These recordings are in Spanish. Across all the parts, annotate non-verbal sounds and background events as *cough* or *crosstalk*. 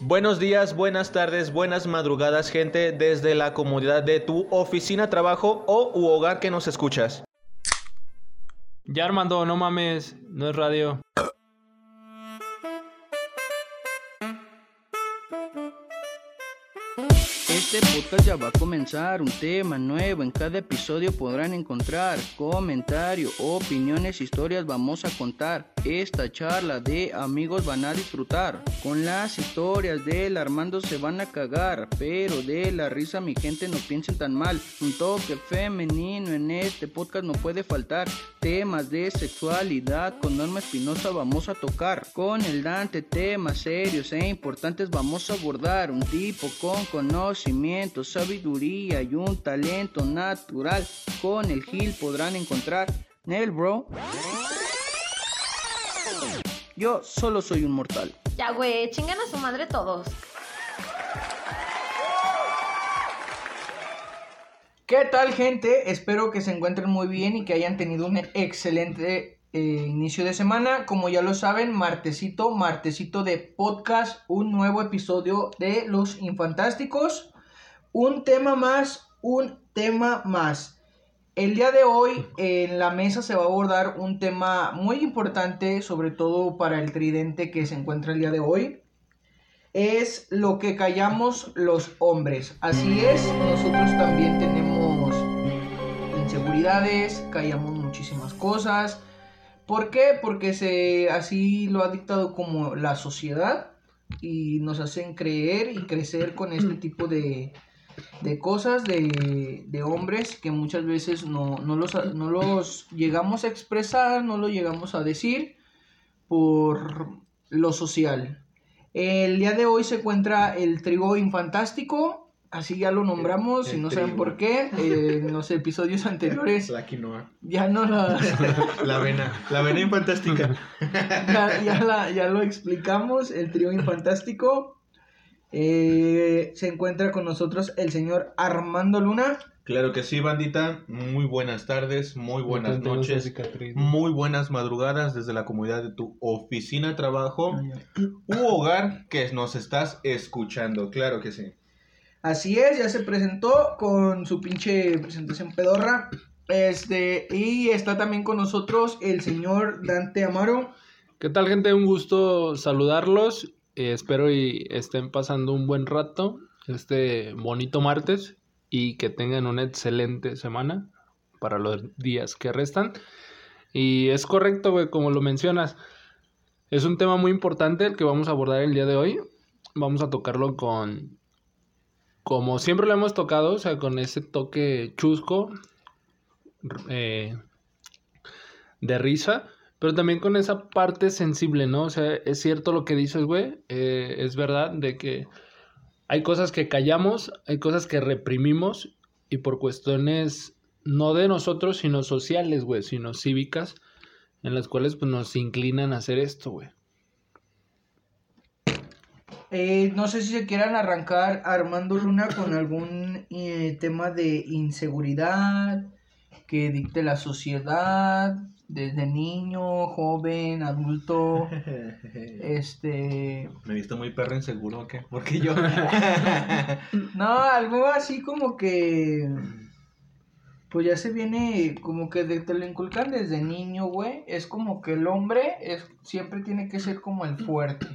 Buenos días, buenas tardes, buenas madrugadas, gente, desde la comodidad de tu oficina, trabajo o u hogar que nos escuchas. Ya Armando, no mames, no es radio. Este podcast ya va a comenzar, un tema nuevo, en cada episodio podrán encontrar comentarios, opiniones, historias, vamos a contar. Esta charla de amigos van a disfrutar, con las historias del Armando se van a cagar, pero de la risa mi gente no piensen tan mal, un toque femenino en este podcast no puede faltar, temas de sexualidad con Norma Espinosa vamos a tocar, con el Dante temas serios e importantes vamos a abordar, un tipo con conocimiento sabiduría y un talento natural. Con el Gil podrán encontrar. Nel, bro. Yo solo soy un mortal. Ya, güey, chingan a su madre todos. ¿Qué tal, gente? Espero que se encuentren muy bien y que hayan tenido un excelente eh, inicio de semana. Como ya lo saben, martesito, martesito de podcast, un nuevo episodio de Los Infantásticos. Un tema más, un tema más. El día de hoy en la mesa se va a abordar un tema muy importante, sobre todo para el tridente que se encuentra el día de hoy. Es lo que callamos los hombres. Así es, nosotros también tenemos inseguridades, callamos muchísimas cosas. ¿Por qué? Porque se, así lo ha dictado como la sociedad y nos hacen creer y crecer con este tipo de, de cosas de, de hombres que muchas veces no, no, los, no los llegamos a expresar, no lo llegamos a decir por lo social. El día de hoy se encuentra el trigo infantástico, así ya lo nombramos, y no saben por qué, en los episodios anteriores. La quinoa. Ya no la... *laughs* la avena, la avena infantástica. *laughs* ya, ya, la, ya lo explicamos, el trío infantástico. Eh, se encuentra con nosotros el señor Armando Luna. Claro que sí, bandita. Muy buenas tardes, muy buenas noches, muy buenas madrugadas desde la comunidad de tu oficina, trabajo u hogar que nos estás escuchando. Claro que sí. Así es, ya se presentó con su pinche presentación pedorra. Este, y está también con nosotros el señor Dante Amaro. ¿Qué tal, gente? Un gusto saludarlos eh, espero y estén pasando un buen rato este bonito martes y que tengan una excelente semana para los días que restan. Y es correcto, güey, como lo mencionas. Es un tema muy importante el que vamos a abordar el día de hoy. Vamos a tocarlo con, como siempre lo hemos tocado, o sea, con ese toque chusco eh, de risa pero también con esa parte sensible, ¿no? O sea, es cierto lo que dices, güey, eh, es verdad de que hay cosas que callamos, hay cosas que reprimimos y por cuestiones no de nosotros, sino sociales, güey, sino cívicas, en las cuales pues nos inclinan a hacer esto, güey. Eh, no sé si se quieran arrancar Armando Luna con algún eh, tema de inseguridad que dicte la sociedad, desde niño, joven, adulto, *laughs* este... Me he visto muy perro inseguro, ¿o qué? Porque yo... *laughs* no, algo así como que... Pues ya se viene, como que te lo inculcan desde niño, güey. Es como que el hombre es, siempre tiene que ser como el fuerte.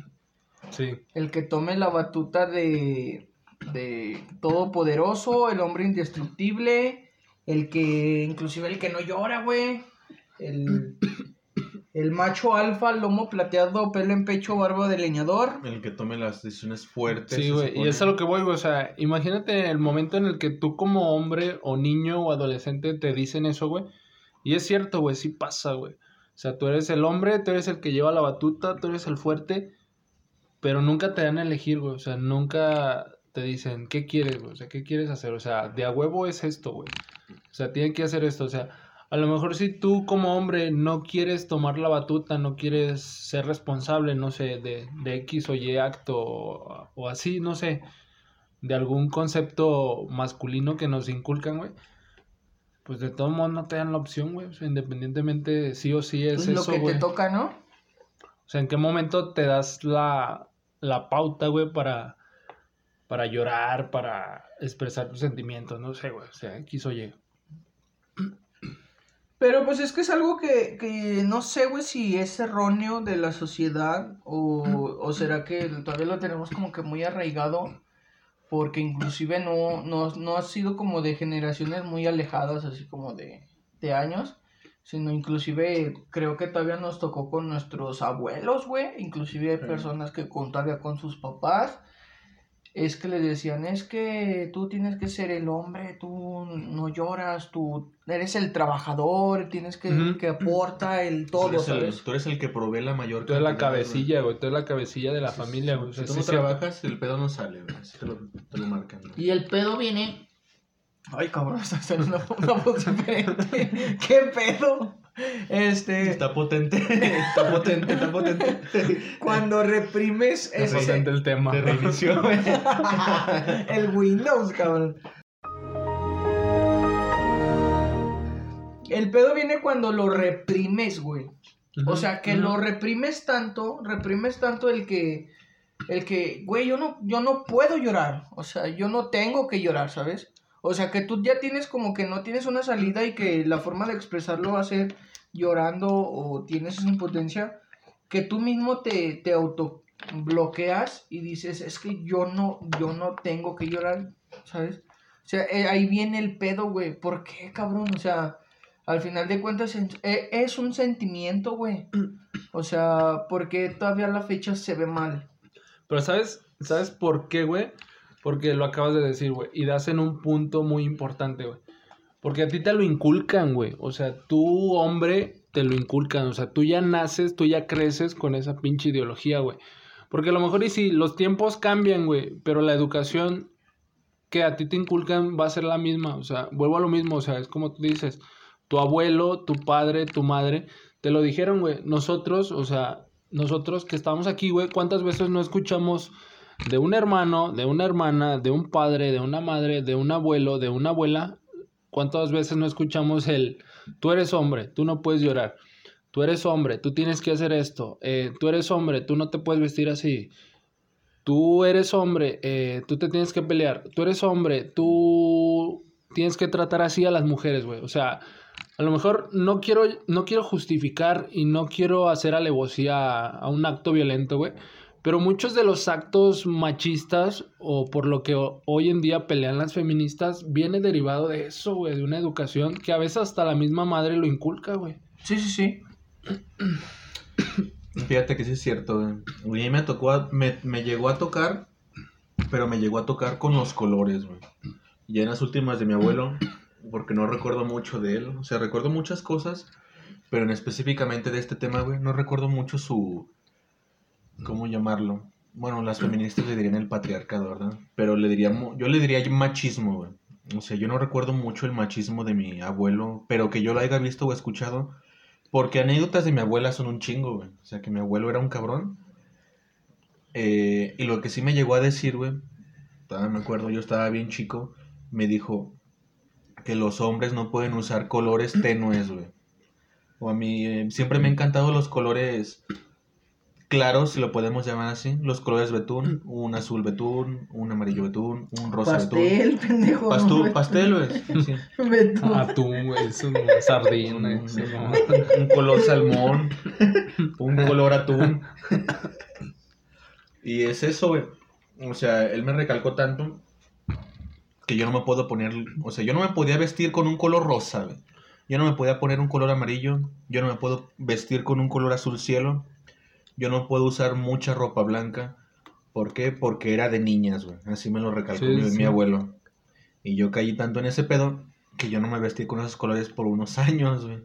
Sí. El que tome la batuta de, de todopoderoso, el hombre indestructible, el que, inclusive el que no llora, güey el, el macho alfa, lomo plateado, pelo en pecho, barba de leñador. El que tome las decisiones fuertes. Sí, güey, y es a lo que voy, güey. O sea, imagínate el momento en el que tú como hombre o niño o adolescente te dicen eso, güey. Y es cierto, güey, sí pasa, güey. O sea, tú eres el hombre, tú eres el que lleva la batuta, tú eres el fuerte, pero nunca te dan a elegir, güey. O sea, nunca te dicen, ¿qué quieres, güey? O sea, ¿qué quieres hacer? O sea, de a huevo es esto, güey. O sea, tienen que hacer esto. O sea, a lo mejor si tú como hombre no quieres tomar la batuta, no quieres ser responsable, no sé, de, de X o Y acto o, así, no sé, de algún concepto masculino que nos inculcan, güey, pues de todo modo no te dan la opción, güey. O sea, independientemente sí o sí es, es lo que te toca, ¿no? O sea, ¿en qué momento te das la, la pauta, güey, para, para llorar, para expresar tus sentimientos? No sé, güey, o sea, quiso llegar. Pero pues es que es algo que, que no sé, güey, si es erróneo de la sociedad o, o será que todavía lo tenemos como que muy arraigado porque inclusive no, no, no ha sido como de generaciones muy alejadas, así como de, de años, sino inclusive creo que todavía nos tocó con nuestros abuelos, güey, inclusive hay personas que con, todavía con sus papás, es que les decían, es que tú tienes que ser el hombre, tú no lloras, tú eres el trabajador, tienes que, que aporta el todo, tú eres el, tú eres el que provee la mayor Tú eres la cabecilla, güey, tú eres la cabecilla de la familia, güey. Si, tú no trabajas, el pedo no sale, güey, así te lo, te lo marcan. Y el pedo viene... Ay, cabrón, estás en una, una voz diferente. ¿Qué pedo? Este. Está potente. Está potente, está potente. Cuando reprimes ese. Está potente el tema. De reinicio. *laughs* el Windows, cabrón. El pedo viene cuando lo reprimes, güey. O sea, que lo reprimes tanto, reprimes tanto el que, el que, güey, yo no, yo no puedo llorar. O sea, yo no tengo que llorar, ¿sabes? O sea, que tú ya tienes como que no tienes una salida y que la forma de expresarlo va a ser llorando o tienes esa impotencia, que tú mismo te, te auto bloqueas y dices, es que yo no, yo no tengo que llorar, ¿sabes? O sea, eh, ahí viene el pedo, güey. ¿Por qué, cabrón? O sea, al final de cuentas eh, es un sentimiento, güey. O sea, porque todavía la fecha se ve mal. Pero ¿sabes, ¿sabes por qué, güey? Porque lo acabas de decir, güey. Y das en un punto muy importante, güey. Porque a ti te lo inculcan, güey. O sea, tú, hombre, te lo inculcan. O sea, tú ya naces, tú ya creces con esa pinche ideología, güey. Porque a lo mejor y si los tiempos cambian, güey, pero la educación que a ti te inculcan va a ser la misma. O sea, vuelvo a lo mismo. O sea, es como tú dices, tu abuelo, tu padre, tu madre, te lo dijeron, güey. Nosotros, o sea, nosotros que estamos aquí, güey, ¿cuántas veces no escuchamos de un hermano, de una hermana, de un padre, de una madre, de un abuelo, de una abuela, ¿cuántas veces no escuchamos el, tú eres hombre, tú no puedes llorar, tú eres hombre, tú tienes que hacer esto, eh, tú eres hombre, tú no te puedes vestir así, tú eres hombre, eh, tú te tienes que pelear, tú eres hombre, tú tienes que tratar así a las mujeres, güey, o sea... A lo mejor no quiero, no quiero justificar y no quiero hacer alevosía a, a un acto violento, güey. Pero muchos de los actos machistas o por lo que hoy en día pelean las feministas viene derivado de eso, güey, de una educación que a veces hasta la misma madre lo inculca, güey. Sí, sí, sí. Fíjate que sí es cierto, güey. A mí me tocó, me, me llegó a tocar, pero me llegó a tocar con los colores, güey. Ya en las últimas de mi abuelo, porque no recuerdo mucho de él. O sea, recuerdo muchas cosas, pero en específicamente de este tema, güey, no recuerdo mucho su ¿cómo llamarlo? Bueno, las *clears throat* feministas le dirían el patriarcado, ¿verdad? Pero le diríamos, yo le diría machismo, güey. O sea, yo no recuerdo mucho el machismo de mi abuelo, pero que yo lo haya visto o escuchado, porque anécdotas de mi abuela son un chingo, güey. O sea, que mi abuelo era un cabrón. Eh, y lo que sí me llegó a decir, güey, me acuerdo, yo estaba bien chico, me dijo que los hombres no pueden usar colores tenues, güey. O a mí eh, siempre me han encantado los colores claros, si lo podemos llamar así, los colores betún, un azul betún, un amarillo betún, un rosa pastel, betún. pendejo. Pastel, *laughs* pastel, güey. Betún. Atún, güey, es un sardín, un, un color salmón, un color atún. Y es eso, güey. O sea, él me recalcó tanto que yo no me puedo poner, o sea, yo no me podía vestir con un color rosa, güey. Yo no me podía poner un color amarillo, yo no me puedo vestir con un color azul cielo, yo no puedo usar mucha ropa blanca. ¿Por qué? Porque era de niñas, güey. Así me lo recalcó mi, abuelo. Y yo caí tanto en ese pedo que yo no me vestí con esos colores por unos *laughs* años, güey.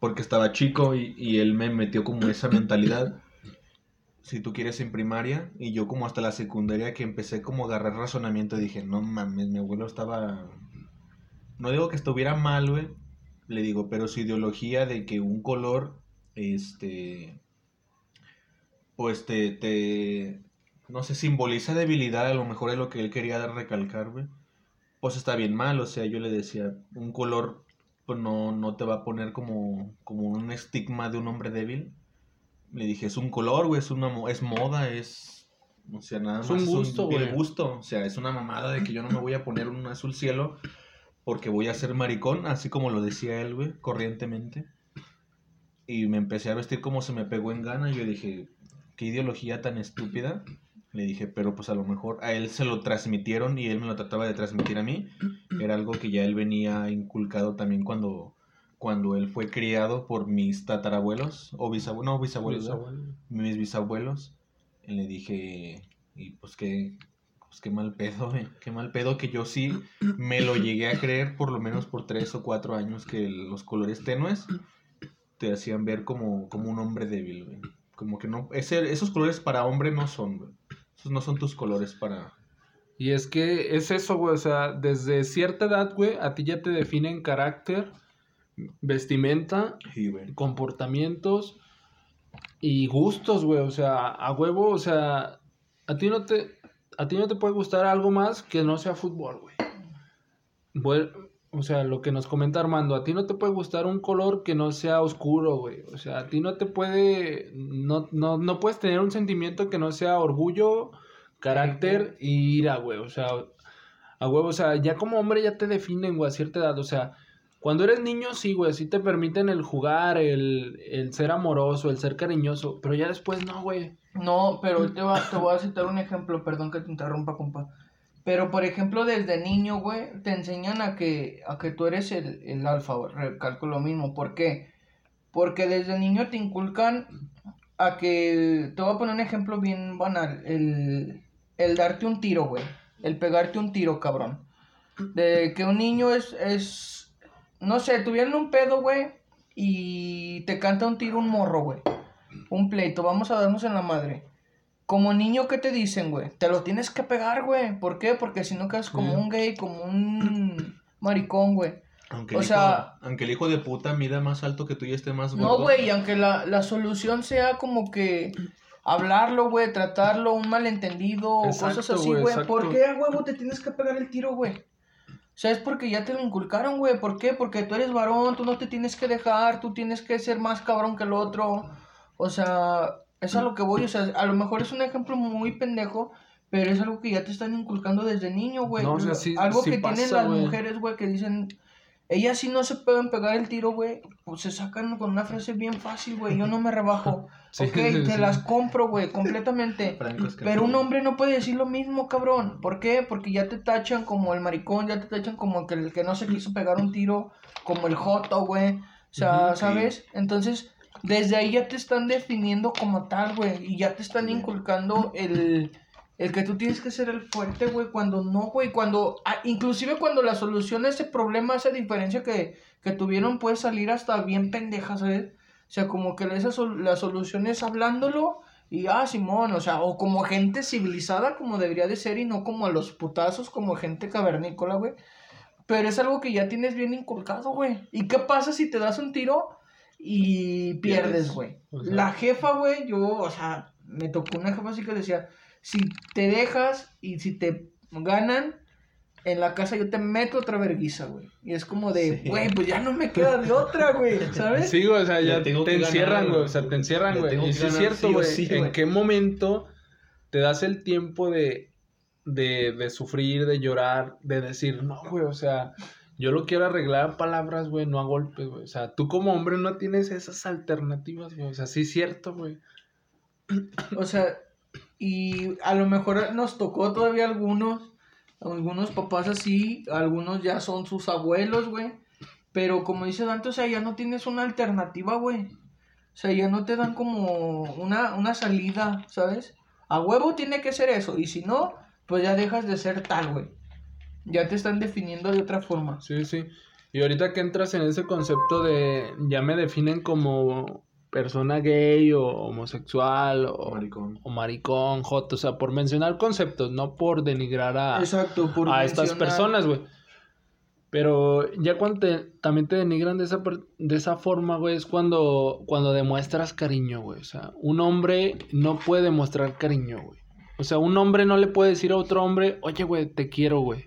Porque estaba chico y, y él me metió como esa mentalidad. Si tú quieres en primaria, y yo como hasta la secundaria que empecé como a agarrar razonamiento, dije, no mames, mi abuelo estaba... No digo que estuviera mal, güey, le digo, pero su ideología de que un color, este, pues te, te, no sé, simboliza debilidad, a lo mejor es lo que él quería recalcar, güey. Pues está bien mal, o sea, yo le decía, un color pues no, no te va a poner como, como un estigma de un hombre débil, Le dije, es un color, güey, es, una, es moda, es... O sea, nada más. Es un gusto, güey. gusto. O sea, es una mamada de que yo no me voy a poner un azul cielo porque voy a ser maricón, así como lo decía él, güey, corrientemente. Y me empecé a vestir como se me pegó en gana. Y yo dije, qué ideología tan estúpida. Le dije, pero pues a lo mejor a él se lo transmitieron y él me lo trataba de transmitir a mí. Era algo que ya él venía inculcado también cuando, cuando él fue criado por mis tatarabuelos, o bisabuelos, no, bisabuelos, mis bisabuelos. Y le dije, y pues qué, pues qué mal pedo, eh, qué mal pedo que yo sí me lo llegué a creer por lo menos por tres o cuatro años que los colores tenues te hacían ver como, como un hombre débil, güey. Como que no, ese, esos colores para hombre no son, güey. Esos no son tus colores para... Y es que es eso, güey, o sea, desde cierta edad, güey, a ti ya te definen carácter, vestimenta, comportamientos y gustos, güey, o sea, a huevo, o sea, a ti no te a ti no te puede gustar algo más que no sea fútbol, güey. O sea, lo que nos comenta Armando, a ti no te puede gustar un color que no sea oscuro, güey. O sea, a ti no te puede, no, no, no puedes tener un sentimiento que no sea orgullo, carácter y ira, güey. O sea, a huevo, o sea, ya como hombre ya te definen, güey, a cierta edad. O sea, cuando eres niño, sí, güey, sí te permiten el jugar, el, el ser amoroso, el ser cariñoso, pero ya después no, güey. No, pero te, te voy a citar un ejemplo, perdón que te interrumpa, compa. Pero, por ejemplo, desde niño, güey, te enseñan a que, a que tú eres el, el alfa, güey. Recalco lo mismo. ¿Por qué? Porque desde niño te inculcan a que... Te voy a poner un ejemplo bien banal. El, el darte un tiro, güey. El pegarte un tiro, cabrón. De que un niño es... es no sé, tuvieron un pedo, güey. Y te canta un tiro un morro, güey un pleito, vamos a darnos en la madre. Como niño, ¿qué te dicen, güey? Te lo tienes que pegar, güey. ¿Por qué? Porque si no quedas como un gay, como un maricón, güey. Aunque, o sea, aunque el hijo de puta mida más alto que tú y esté más gordo. No, güey, aunque la, la solución sea como que hablarlo, güey, tratarlo, un malentendido, o cosas así, güey. ¿Por qué a huevo te tienes que pegar el tiro, güey? O sea, es porque ya te lo inculcaron, güey. ¿Por qué? Porque tú eres varón, tú no te tienes que dejar, tú tienes que ser más cabrón que el otro. O sea, es a lo que voy, o sea, a lo mejor es un ejemplo muy pendejo, pero es algo que ya te están inculcando desde niño, güey. No, o sea, sí, algo que tienen las mujeres, güey, que dicen, ellas sí no se pueden pegar el tiro, güey, pues se sacan con una frase bien fácil, güey, yo no me rebajo. *laughs* ok, te las compro, güey, completamente. *laughs* Pero un hombre no puede decir lo mismo, cabrón. ¿Por qué? Porque ya te tachan como el maricón, ya te tachan como que el que no se quiso pegar un tiro, como el joto, güey. O sea, ¿sabes? Entonces, desde ahí ya te están definiendo como tal, güey. Y ya te están inculcando el, el que tú tienes que ser el fuerte, güey. Cuando no, güey. Cuando, ah, inclusive cuando la solución a ese problema, esa diferencia que, que tuvieron, puede salir hasta bien pendeja, ¿sabes? O sea, como que esa, la solución es hablándolo. Y ah, Simón, o sea, o como gente civilizada como debería de ser y no como a los putazos, como gente cavernícola, güey. Pero es algo que ya tienes bien inculcado, güey. ¿Y qué pasa si te das un tiro y pierdes, güey. la jefa, güey, yo, o sea, me tocó una jefa así que decía, si te dejas y si te ganan, en la casa yo te meto otra verguiza, güey. Y es como de, güey, pues ya no me queda de otra, güey, *laughs* ¿sabes? Sí, o sea, ya te encierran, güey, o sea, te encierran, güey. Y sí es cierto, güey, en qué momento te das el tiempo de, de, de sufrir, de llorar, de decir, no, güey, o sea yo lo quiero arreglar a palabras, güey, no a golpes, güey. O sea, tú como hombre no tienes esas alternativas, güey. O sea, sí es cierto, güey. *clears throat* O sea, y a lo mejor nos tocó todavía algunos, algunos papás así, algunos ya son sus abuelos, güey. Pero como dice Dante, o sea, ya no tienes una alternativa, güey. O sea, ya no te dan como una, una salida, ¿sabes? A huevo tiene que ser eso. Y si no, pues ya dejas de ser tal, güey. Ya te están definiendo de otra forma. Sí, sí. Y ahorita que entras en ese concepto de ya me definen como persona gay o homosexual o maricón, o maricón o sea, por mencionar conceptos, no por denigrar a, a estas personas, güey. Pero ya cuando también te denigran de esa, de esa forma, güey, es cuando, cuando demuestras cariño, güey. O sea, un hombre no puede mostrar cariño, güey. O sea, un hombre no le puede decir a otro hombre, oye, güey, te quiero, güey.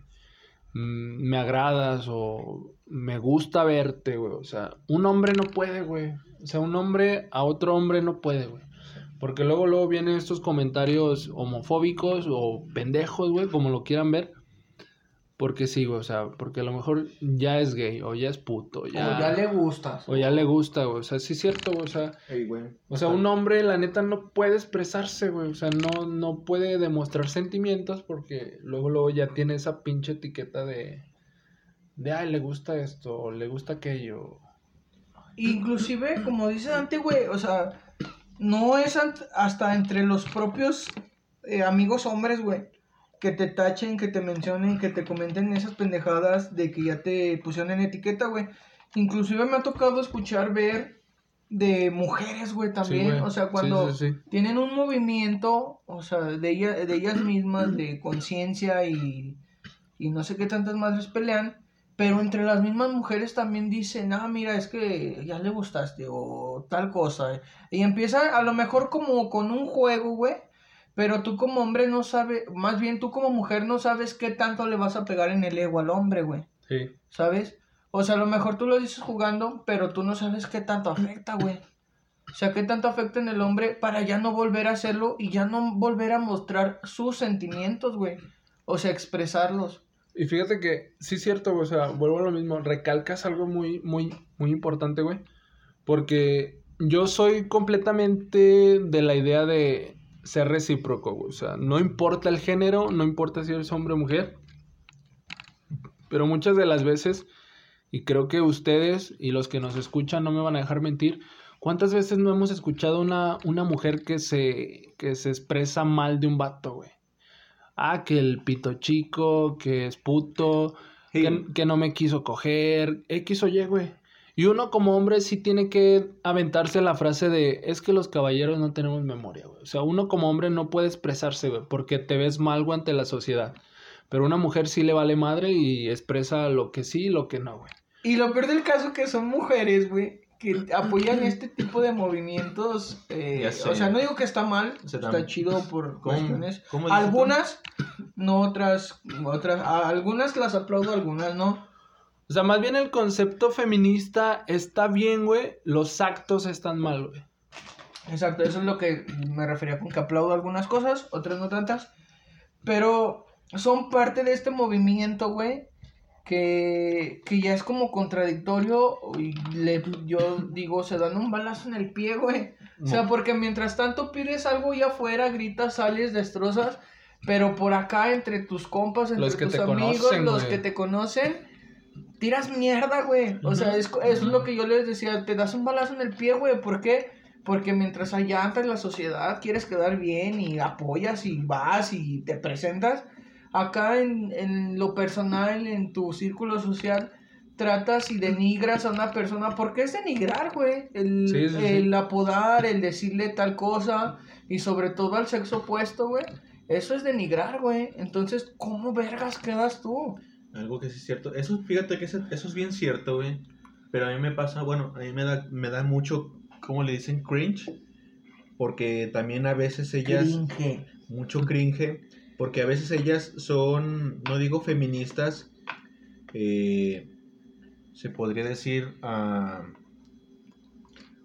Mm, me agradas o me gusta verte, güey. O sea, un hombre no puede, güey. O sea, un hombre a otro hombre no puede, güey. Porque luego, luego vienen estos comentarios homofóbicos o pendejos, güey, como lo quieran ver. Porque sí, güey, o sea, porque a lo mejor ya es gay, o ya es puto, ya... O ya le gusta. O ya le gusta, güey, o sea, sí es cierto, güey, o sea... O sea, un hombre, la neta, no puede expresarse, güey, o sea, no, no puede demostrar sentimientos porque luego, luego ya tiene esa pinche etiqueta de... De, ay, le gusta esto, o le gusta aquello. Inclusive, como dice Dante, güey, o sea, no es hasta entre los propios eh, amigos hombres, güey que te tachen, que te mencionen, que te comenten esas pendejadas de que ya te pusieron en etiqueta, güey. Inclusive me ha tocado escuchar, ver de mujeres, güey, también. o sea, cuando tienen un movimiento, o sea, de, de ellas mismas, de conciencia y, y no sé qué tantas madres pelean. Pero entre las mismas mujeres también dicen, ah, mira, es que ya le gustaste o tal cosa. Y empieza a lo mejor como con un juego, güey pero tú como hombre no sabes, más bien tú como mujer no sabes qué tanto le vas a pegar en el ego al hombre, güey. Sí. ¿Sabes? O sea, a lo mejor tú lo dices jugando, pero tú no sabes qué tanto afecta, güey. O sea, qué tanto afecta en el hombre para ya no volver a hacerlo y ya no volver a mostrar sus sentimientos, güey. O sea, expresarlos. Y fíjate que, sí es cierto, güey, o sea, vuelvo a lo mismo, recalcas algo muy, muy, muy importante, güey. Porque yo soy completamente de la idea de, ser recíproco, O sea, no importa el género, no importa si eres hombre o mujer. Pero muchas de las veces, y creo que ustedes y los que nos escuchan no me van a dejar mentir, ¿cuántas veces no hemos escuchado una, una mujer que se, que se expresa mal de un vato, güey? Ah, que el pito chico, que es puto, que, que, no me quiso coger, X o Y, güey. Y uno como hombre sí tiene que aventarse la frase de, es que los caballeros no tenemos memoria, güey. O sea, uno como hombre no puede expresarse, güey, porque te ves mal, güey, ante la sociedad. Pero una mujer sí le vale madre y expresa lo que sí y lo que no, güey. Y lo peor del caso que son mujeres, güey, que *clears throat* apoyan este tipo de movimientos. Eh, o sea, no digo que está mal, está chido por cuestiones. algunas, no otras, otras, algunas las aplaudo, algunas no. O sea, más bien el concepto feminista está bien, güey. Los actos están mal, güey. Exacto, eso es lo que me refería con que aplaudo algunas cosas, otras no tantas. Pero son parte de este movimiento, güey. Que, que ya es como contradictorio. Y le, yo digo, se dan un balazo en el pie, güey. O sea, porque mientras tanto pides algo y afuera, gritas, sales, destrozas. Pero por acá, entre tus compas, entre tus amigos, los que te conocen tiras mierda, güey. O sea, es, es lo que yo les decía, te das un balazo en el pie, güey. ¿Por qué? Porque mientras allá antes la sociedad quieres quedar bien y apoyas y vas y te presentas, acá en, en lo personal, en tu círculo social, tratas y denigras a una persona. ¿Por qué es denigrar, güey? El, el apodar, el decirle tal cosa y sobre todo al sexo opuesto, güey. Eso es denigrar, güey. Entonces, ¿cómo vergas quedas tú? Algo que sí es cierto. Eso, fíjate que eso, es bien cierto, güey. Pero a mí me pasa, bueno, a mí me da, me da mucho, ¿cómo le dicen? Cringe. Porque también a veces ellas... Cringe. Mucho cringe. Porque a veces ellas son, no digo feministas, eh, se podría decir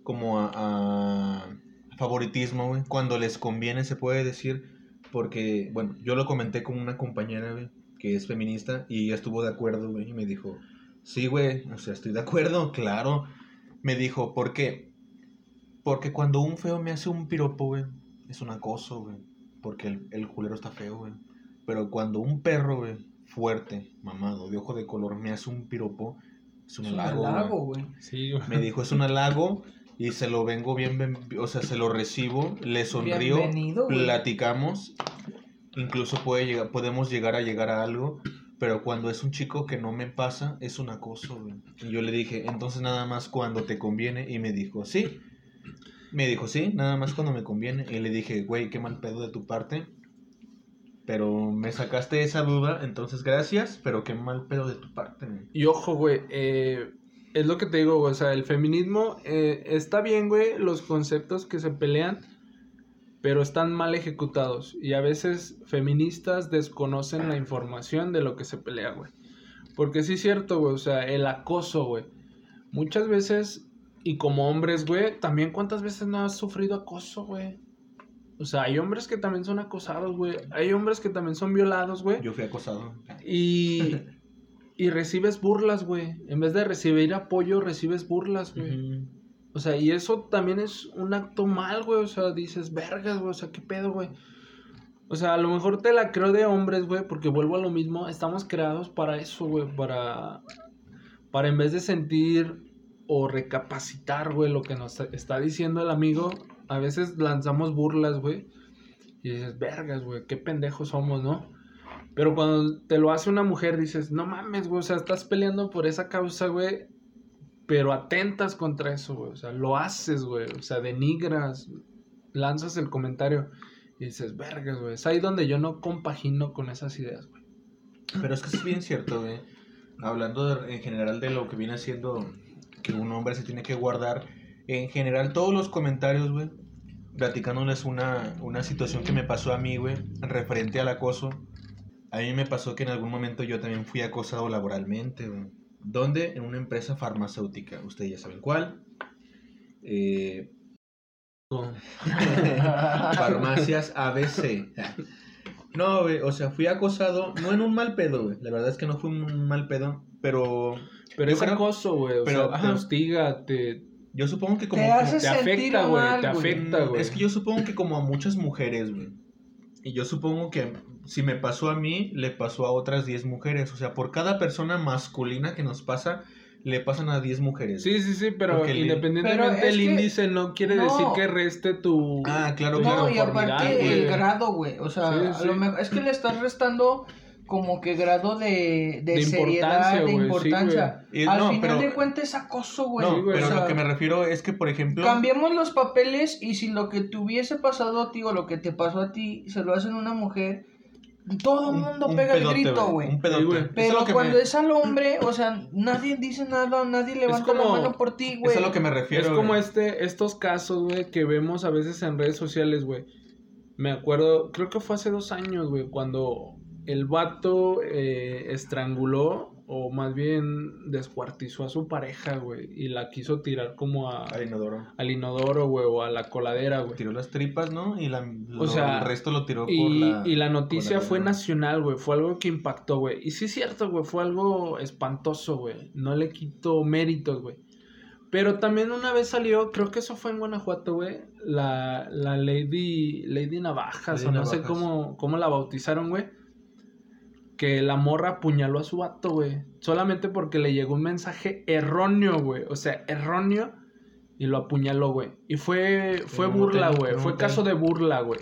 como a, a favoritismo, güey. Cuando les conviene se puede decir. Porque, bueno, yo lo comenté con una compañera, güey que es feminista, y ella estuvo de acuerdo, güey, y me dijo, sí, güey, o sea, estoy de acuerdo, claro. Me dijo, ¿por qué? Porque cuando un feo me hace un piropo, güey, es un acoso, güey, porque el, el culero está feo, güey. Pero cuando un perro, güey, fuerte, mamado, de ojo de color, me hace un piropo, es un halago, güey. Sí, güey. Me dijo, es un halago *laughs* y se lo vengo bien, o sea, se lo recibo, le sonrío, platicamos incluso puede llegar, podemos llegar a llegar a algo, pero cuando es un chico que no me pasa, es un acoso, Y yo le dije, entonces nada más cuando te conviene, y me dijo, sí. Me dijo, sí, nada más cuando me conviene. Y le dije, güey, qué mal pedo de tu parte. Pero me sacaste esa duda, entonces gracias, pero qué mal pedo de tu parte. Y ojo, güey, eh, es lo que te digo, o sea, el feminismo eh, está bien, güey, los conceptos que se pelean pero están mal ejecutados y a veces feministas desconocen la información de lo que se pelea, güey. Porque sí es cierto, güey, o sea, el acoso, güey. Muchas veces, y como hombres, güey, también cuántas veces no has sufrido acoso, güey. O sea, hay hombres que también son acosados, güey. Hay hombres que también son violados, güey. Yo fui acosado. Y, y recibes burlas, güey. En vez de recibir apoyo, recibes burlas, güey. O sea, y eso también es un acto mal, güey. O sea, dices, vergas, güey. O sea, ¿qué pedo, güey? O sea, a lo mejor te la creo de hombres, güey, porque vuelvo a lo mismo. Estamos creados para eso, güey. Para, para en vez de sentir o recapacitar, güey, lo que nos está diciendo el amigo, a veces lanzamos burlas, güey. Y dices, vergas, güey, qué pendejos somos, ¿no? Pero cuando te lo hace una mujer, dices, no mames, güey, o sea, estás peleando por esa causa, güey pero atentas contra eso, güey. O sea, lo haces, güey. O sea, denigras, lanzas el comentario y dices, vergas, güey. Es ahí donde yo no compagino con esas ideas, güey. Pero es que es bien cierto, güey. Hablando en general de lo que viene haciendo que un hombre se tiene que guardar, en general todos los comentarios, güey, platicándoles una, una situación que me pasó a mí, güey, referente al acoso. A mí me pasó que en algún momento yo también fui acosado laboralmente, güey. ¿Dónde? En una empresa farmacéutica. Ustedes ya saben cuál. Eh, *laughs* farmacias ABC. No, güey, o sea, fui acosado, no en un mal pedo, güey. La verdad es que no fue un mal pedo, pero... Pero es acoso, güey. O pero, sea, te hostiga, te... Yo supongo que como... Te, te afecta, güey. Te afecta, güey. Es que yo supongo que como a muchas mujeres, güey. Y yo supongo que si me pasó a mí, le pasó a otras 10 mujeres. O sea, por cada persona masculina que nos pasa, le pasan a 10 mujeres. Sí, sí, sí, pero independientemente del índice no quiere decir que reste tu... Ah, claro, claro. No, y aparte el grado, güey. O sea, a lo mejor, es que le estás restando como que grado de, de, seriedad, de importancia. Al final de cuentas es acoso, güey. No, pero lo que me refiero es que, por ejemplo... Cambiemos los papeles y si lo que te hubiese pasado a ti o lo que te pasó a ti se lo hacen a una mujer, todo el mundo pega el grito, güey. Un pedote. Pero cuando es al hombre, o sea, nadie dice nada, nadie levanta la mano por ti, güey. Eso es a lo que me refiero. Es como este, estos casos, güey, que vemos a veces en redes sociales, güey. Me acuerdo, creo que fue hace dos años, güey, cuando el vato eh, estranguló o más bien descuartizó a su pareja, güey, y la quiso tirar como a... Al inodoro. Al inodoro, güey, o a la coladera, güey. Tiró las tripas, ¿no? Y la, o sea, el resto lo tiró y, por la... Y la noticia fue nacional, güey, fue algo que impactó, güey. Y sí es cierto, güey, fue algo espantoso, güey. No le quito méritos, güey. Pero también una vez salió, creo que eso fue en Guanajuato, güey, la, la Lady, Lady Navajas, o no sé cómo, cómo la bautizaron, güey que la morra apuñaló a su vato, güey. Solamente porque le llegó un mensaje erróneo, güey. O sea, erróneo. Y lo apuñaló, güey. Y fue, fue burla, güey. Fue caso de burla, güey.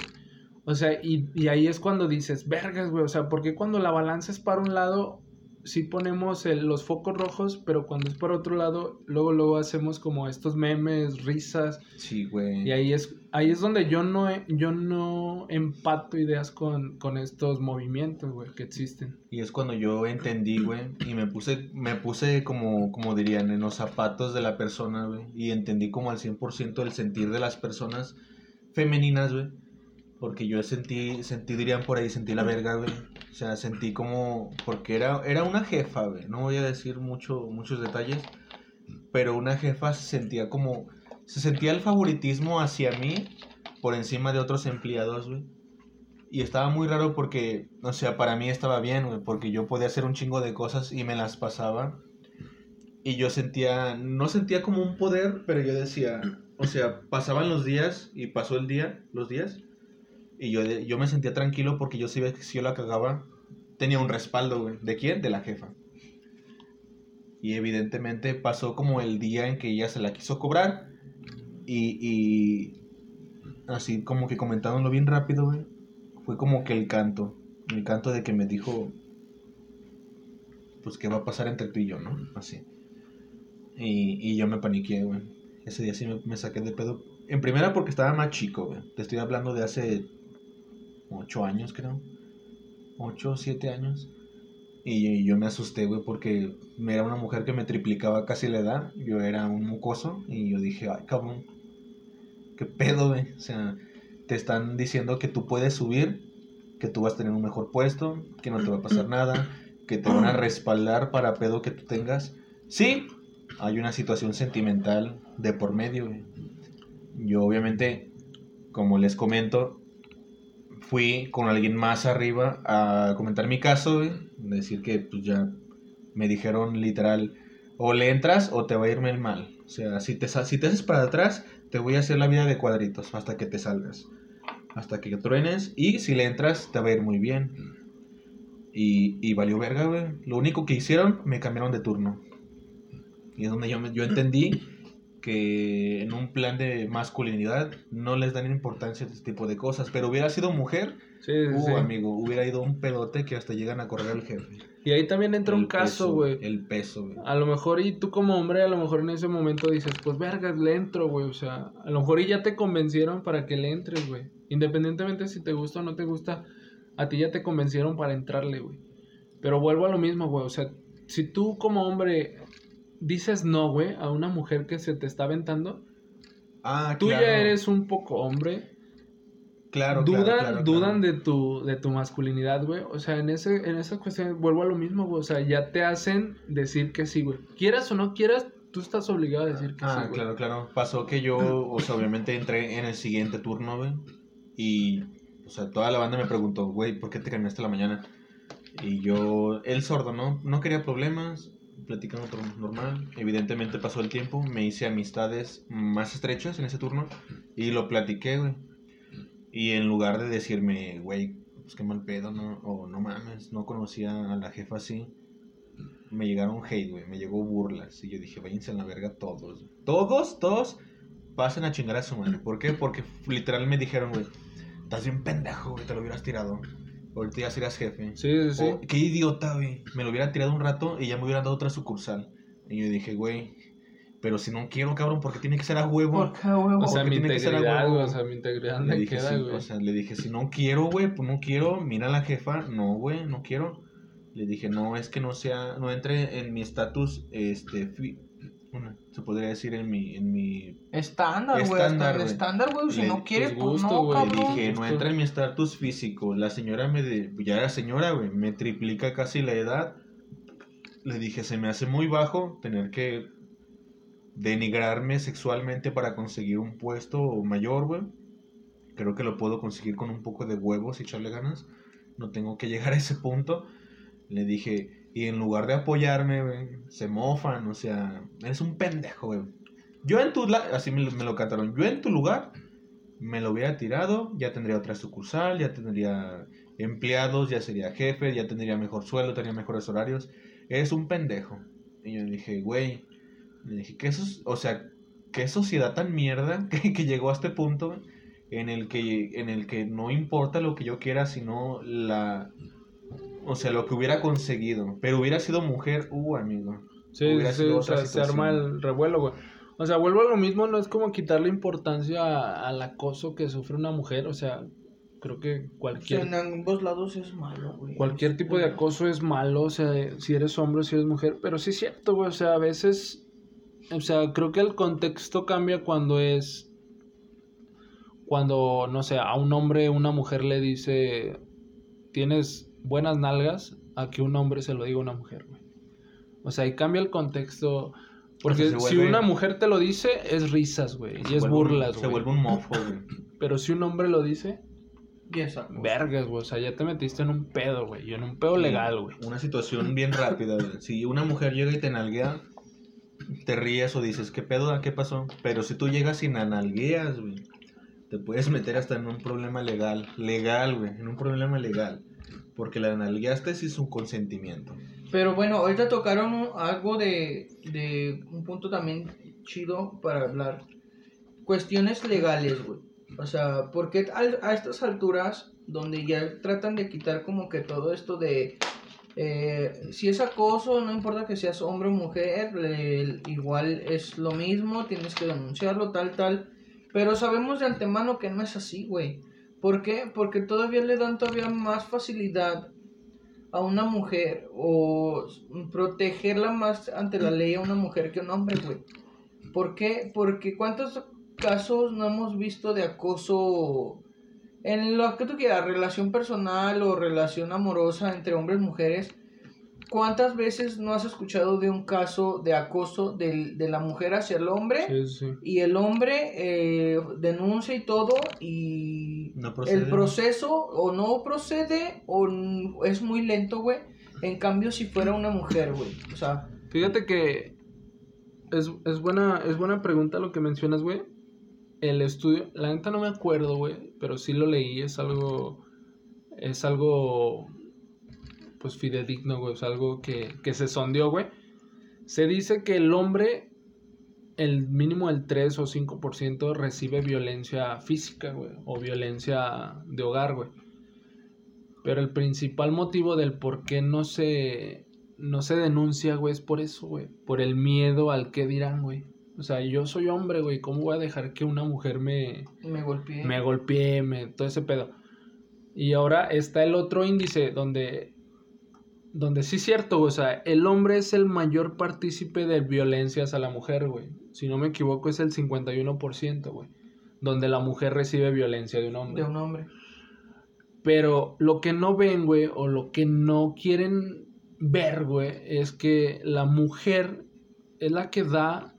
O sea, y, y, ahí es cuando dices, vergas, güey. O sea, porque cuando la balanza es para un lado, sí ponemos los focos rojos, pero cuando es por otro lado, luego luego hacemos como estos memes, risas. Sí, güey. Y ahí es ahí es donde yo no yo no empato ideas con, con estos movimientos, güey, que existen. Y es cuando yo entendí, güey, y me puse me puse como como dirían en los zapatos de la persona, güey, y entendí como al 100% el sentir de las personas femeninas, güey porque yo sentí, sentí, dirían por ahí, sentí la verga, güey. O sea, sentí como, porque era, era una jefa, güey. No voy a decir mucho, muchos detalles, pero una jefa se sentía como, se sentía el favoritismo hacia mí por encima de otros empleados, güey. Y estaba muy raro porque, o sea, para mí estaba bien, güey, porque yo podía hacer un chingo de cosas y me las pasaba. Y yo sentía, no sentía como un poder, pero yo decía, o sea, pasaban los días y pasó el día, los días y yo, yo me sentía tranquilo porque yo sabía que si yo la cagaba, tenía un respaldo, güey. ¿De quién? De la jefa. Y evidentemente pasó como el día en que ella se la quiso cobrar. Y, y así como que comentándolo bien rápido, güey. Fue como que el canto. El canto de que me dijo, pues qué va a pasar entre tú y yo, ¿no? Así. Y, y yo me paniqué, güey. Ese día sí me, me saqué de pedo. En primera porque estaba más chico, güey. Te estoy hablando de hace ocho años, creo. Ocho, siete años. Y yo me asusté, güey, porque era una mujer que me triplicaba casi la edad. Yo era un mucoso. Y yo dije, ay, cabrón. ¿Qué pedo, güey? O sea, te están diciendo que tú puedes subir, que tú vas a tener un mejor puesto, que no te va a pasar nada, que te van a respaldar para pedo que tú tengas. Sí, hay una situación sentimental de por medio, güey. Yo obviamente, como les comento, fui con alguien más arriba a comentar mi caso, güey. Decir que pues ya me dijeron literal, o le entras o te va a irme el mal. O sea, si te, si te haces para atrás, te voy a hacer la vida de cuadritos hasta que te salgas. Hasta que truenes. Y si le entras, te va a ir muy bien. Y, y valió verga, güey. Lo único que hicieron, me cambiaron de turno. Y es donde yo, yo entendí que en un plan de masculinidad no les dan importancia a este tipo de cosas. Pero hubiera sido mujer, sí, uh, amigo, hubiera ido un pedote que hasta llegan a correr al jefe. Y ahí también entra un caso, güey. El peso, güey. A lo mejor, y tú como hombre, a lo mejor en ese momento dices, pues vergas, le entro, güey. O sea, a lo mejor y ya te convencieron para que le entres, güey. Independientemente si te gusta o no te gusta, a ti ya te convencieron para entrarle, güey. Pero vuelvo a lo mismo, güey. O sea, si tú como hombre dices no, güey, a una mujer que se te está aventando, ah, tú ya eres un poco hombre. Claro, dudan, dudan de tu de tu masculinidad, güey. O sea, en ese en esa cuestión vuelvo a lo mismo, güey. O sea, ya te hacen decir que sí, güey. Quieras o no quieras, tú estás obligado a decir que sí. Ah, claro, claro. Pasó que yo, o sea, obviamente entré en el siguiente turno, güey. Y, o sea, toda la banda me preguntó, güey, ¿por qué te cambiaste la mañana? Y yo, el sordo, ¿no? No quería problemas platicando normal. Evidentemente pasó el tiempo, me hice amistades más estrechas en ese turno y lo platiqué, güey. Y en lugar de decirme, güey, pues qué mal pedo, ¿no? O no mames, no conocía a la jefa así, me llegaron hate, güey, me llegó burlas. Y yo dije, váyanse a la verga todos. Todos, todos, pasen a chingar a su madre. ¿Por qué? Porque literal me dijeron, güey, estás bien pendejo, güey, te lo hubieras tirado. Ahorita ya serías jefe. Sí, sí, sí. qué idiota, güey. Me lo hubiera tirado un rato y ya me hubieran dado otra sucursal. Y yo dije, güey, pero si no quiero, cabrón, porque tiene que ser a huevo. ¿Por qué a huevo? O sea, mi integridad, güey. O sea, mi integridad me queda, güey. o sea, le dije, si no quiero, güey, pues no quiero. Mira a la jefa. No, güey, no quiero. Le dije, no, es que no sea, no entre en mi estatus, este, se podría decir en mi, en mi estándar, güey. Estándar, estándar, güey. Si no quieres, pues, no, Le dije, no entra en mi estatus físico. La señora me, de, ya era señora, güey, me triplica casi la edad. Le dije, se me hace muy bajo tener que denigrarme sexualmente para conseguir un puesto mayor, güey. Creo que lo puedo conseguir con un poco de huevos y echarle ganas. No tengo que *laughs* llegar a ese punto. Le dije, y en lugar de apoyarme, güey, se mofan, o sea, eres un pendejo, güey. Yo en tu así me, lo cantaron, yo en tu lugar me lo hubiera tirado, ya tendría otra sucursal, ya tendría empleados, ya sería jefe, ya tendría mejor sueldo, tendría mejores horarios. Eres un pendejo. Y yo dije, güey, le dije, ¿qué eso, o sea, qué sociedad tan mierda *laughs* que, que llegó a este punto en el que en el que no importa lo que yo quiera, sino la o sea, lo que hubiera conseguido. Pero hubiera sido mujer, uh, amigo. Sí, sí, o sea, se arma el revuelo, güey. O sea, vuelvo a lo mismo, no es como quitarle importancia al acoso que sufre una mujer, o sea, creo que cualquier... en ambos lados es malo, güey. Cualquier tipo de acoso es malo, o sea, si eres hombre o si eres mujer, pero sí es cierto, güey, o sea, a veces, o sea, creo que el contexto cambia cuando es, cuando, no sé, a un hombre, una mujer le dice, tienes buenas nalgas a que un hombre se lo diga a una mujer, güey. O sea, ahí cambia el contexto. Porque si una mujer te lo dice, es risas, güey. Y es burlas, güey. Se vuelve un mofo, güey. *coughs* Pero si un hombre lo dice, Yes, Vergas, güey. O sea, ya te metiste en un pedo, güey. Y en un pedo legal, güey. Una situación bien rápida, güey. Si una mujer llega y te nalguea, te ríes o dices, ¿qué pedo? ¿Qué pasó? Pero si tú llegas sin analgueas, güey, te puedes meter hasta en un problema legal. Legal, güey. En un problema legal. Porque la nalgueaste es un consentimiento. Pero bueno, ahorita tocaron algo de, de un punto también chido para hablar. Cuestiones legales, güey. O sea, porque a, estas alturas, donde ya tratan de quitar como que todo esto de... Eh, si es acoso, no importa que seas hombre o mujer, igual es lo mismo, tienes que denunciarlo, tal, tal. Pero sabemos de antemano que no es así, güey. ¿Por qué? Porque todavía le dan todavía más facilidad a una mujer o protegerla más ante la ley a una mujer que a un hombre, güey. ¿Por qué? Porque cuántos casos no hemos visto de acoso en lo que tú quieras, relación personal o relación amorosa entre hombres y mujeres. ¿Cuántas veces no has escuchado de un caso de acoso de, de la mujer hacia el hombre? Sí, sí. Y el hombre eh, denuncia y todo y el proceso o no procede o es muy lento, güey. En cambio, si fuera una mujer, güey. O sea... Fíjate que es, es, buena, es buena pregunta lo que mencionas, güey. El estudio, la neta no me acuerdo, güey, pero sí lo leí, es algo, es algo, pues fidedigno, güey, es algo que, que se sondeó, güey. Se dice que el hombre el mínimo del 3 o 5% recibe violencia física, güey, o violencia de hogar, güey. Pero el principal motivo del por qué no se, no se denuncia, güey, es por eso, güey. Por el miedo al que dirán, güey. O sea, yo soy hombre, güey. ¿Cómo voy a dejar que una mujer me... Me golpee. Me golpee, me... Todo ese pedo. Y ahora está el otro índice donde donde sí es cierto, o sea, el hombre es el mayor partícipe de violencias a la mujer, güey. Si no me equivoco, es el 51%, güey. Donde la mujer recibe violencia de un hombre. De un hombre. Pero lo que no ven, güey, o lo que no quieren ver, güey, es que la mujer es la que da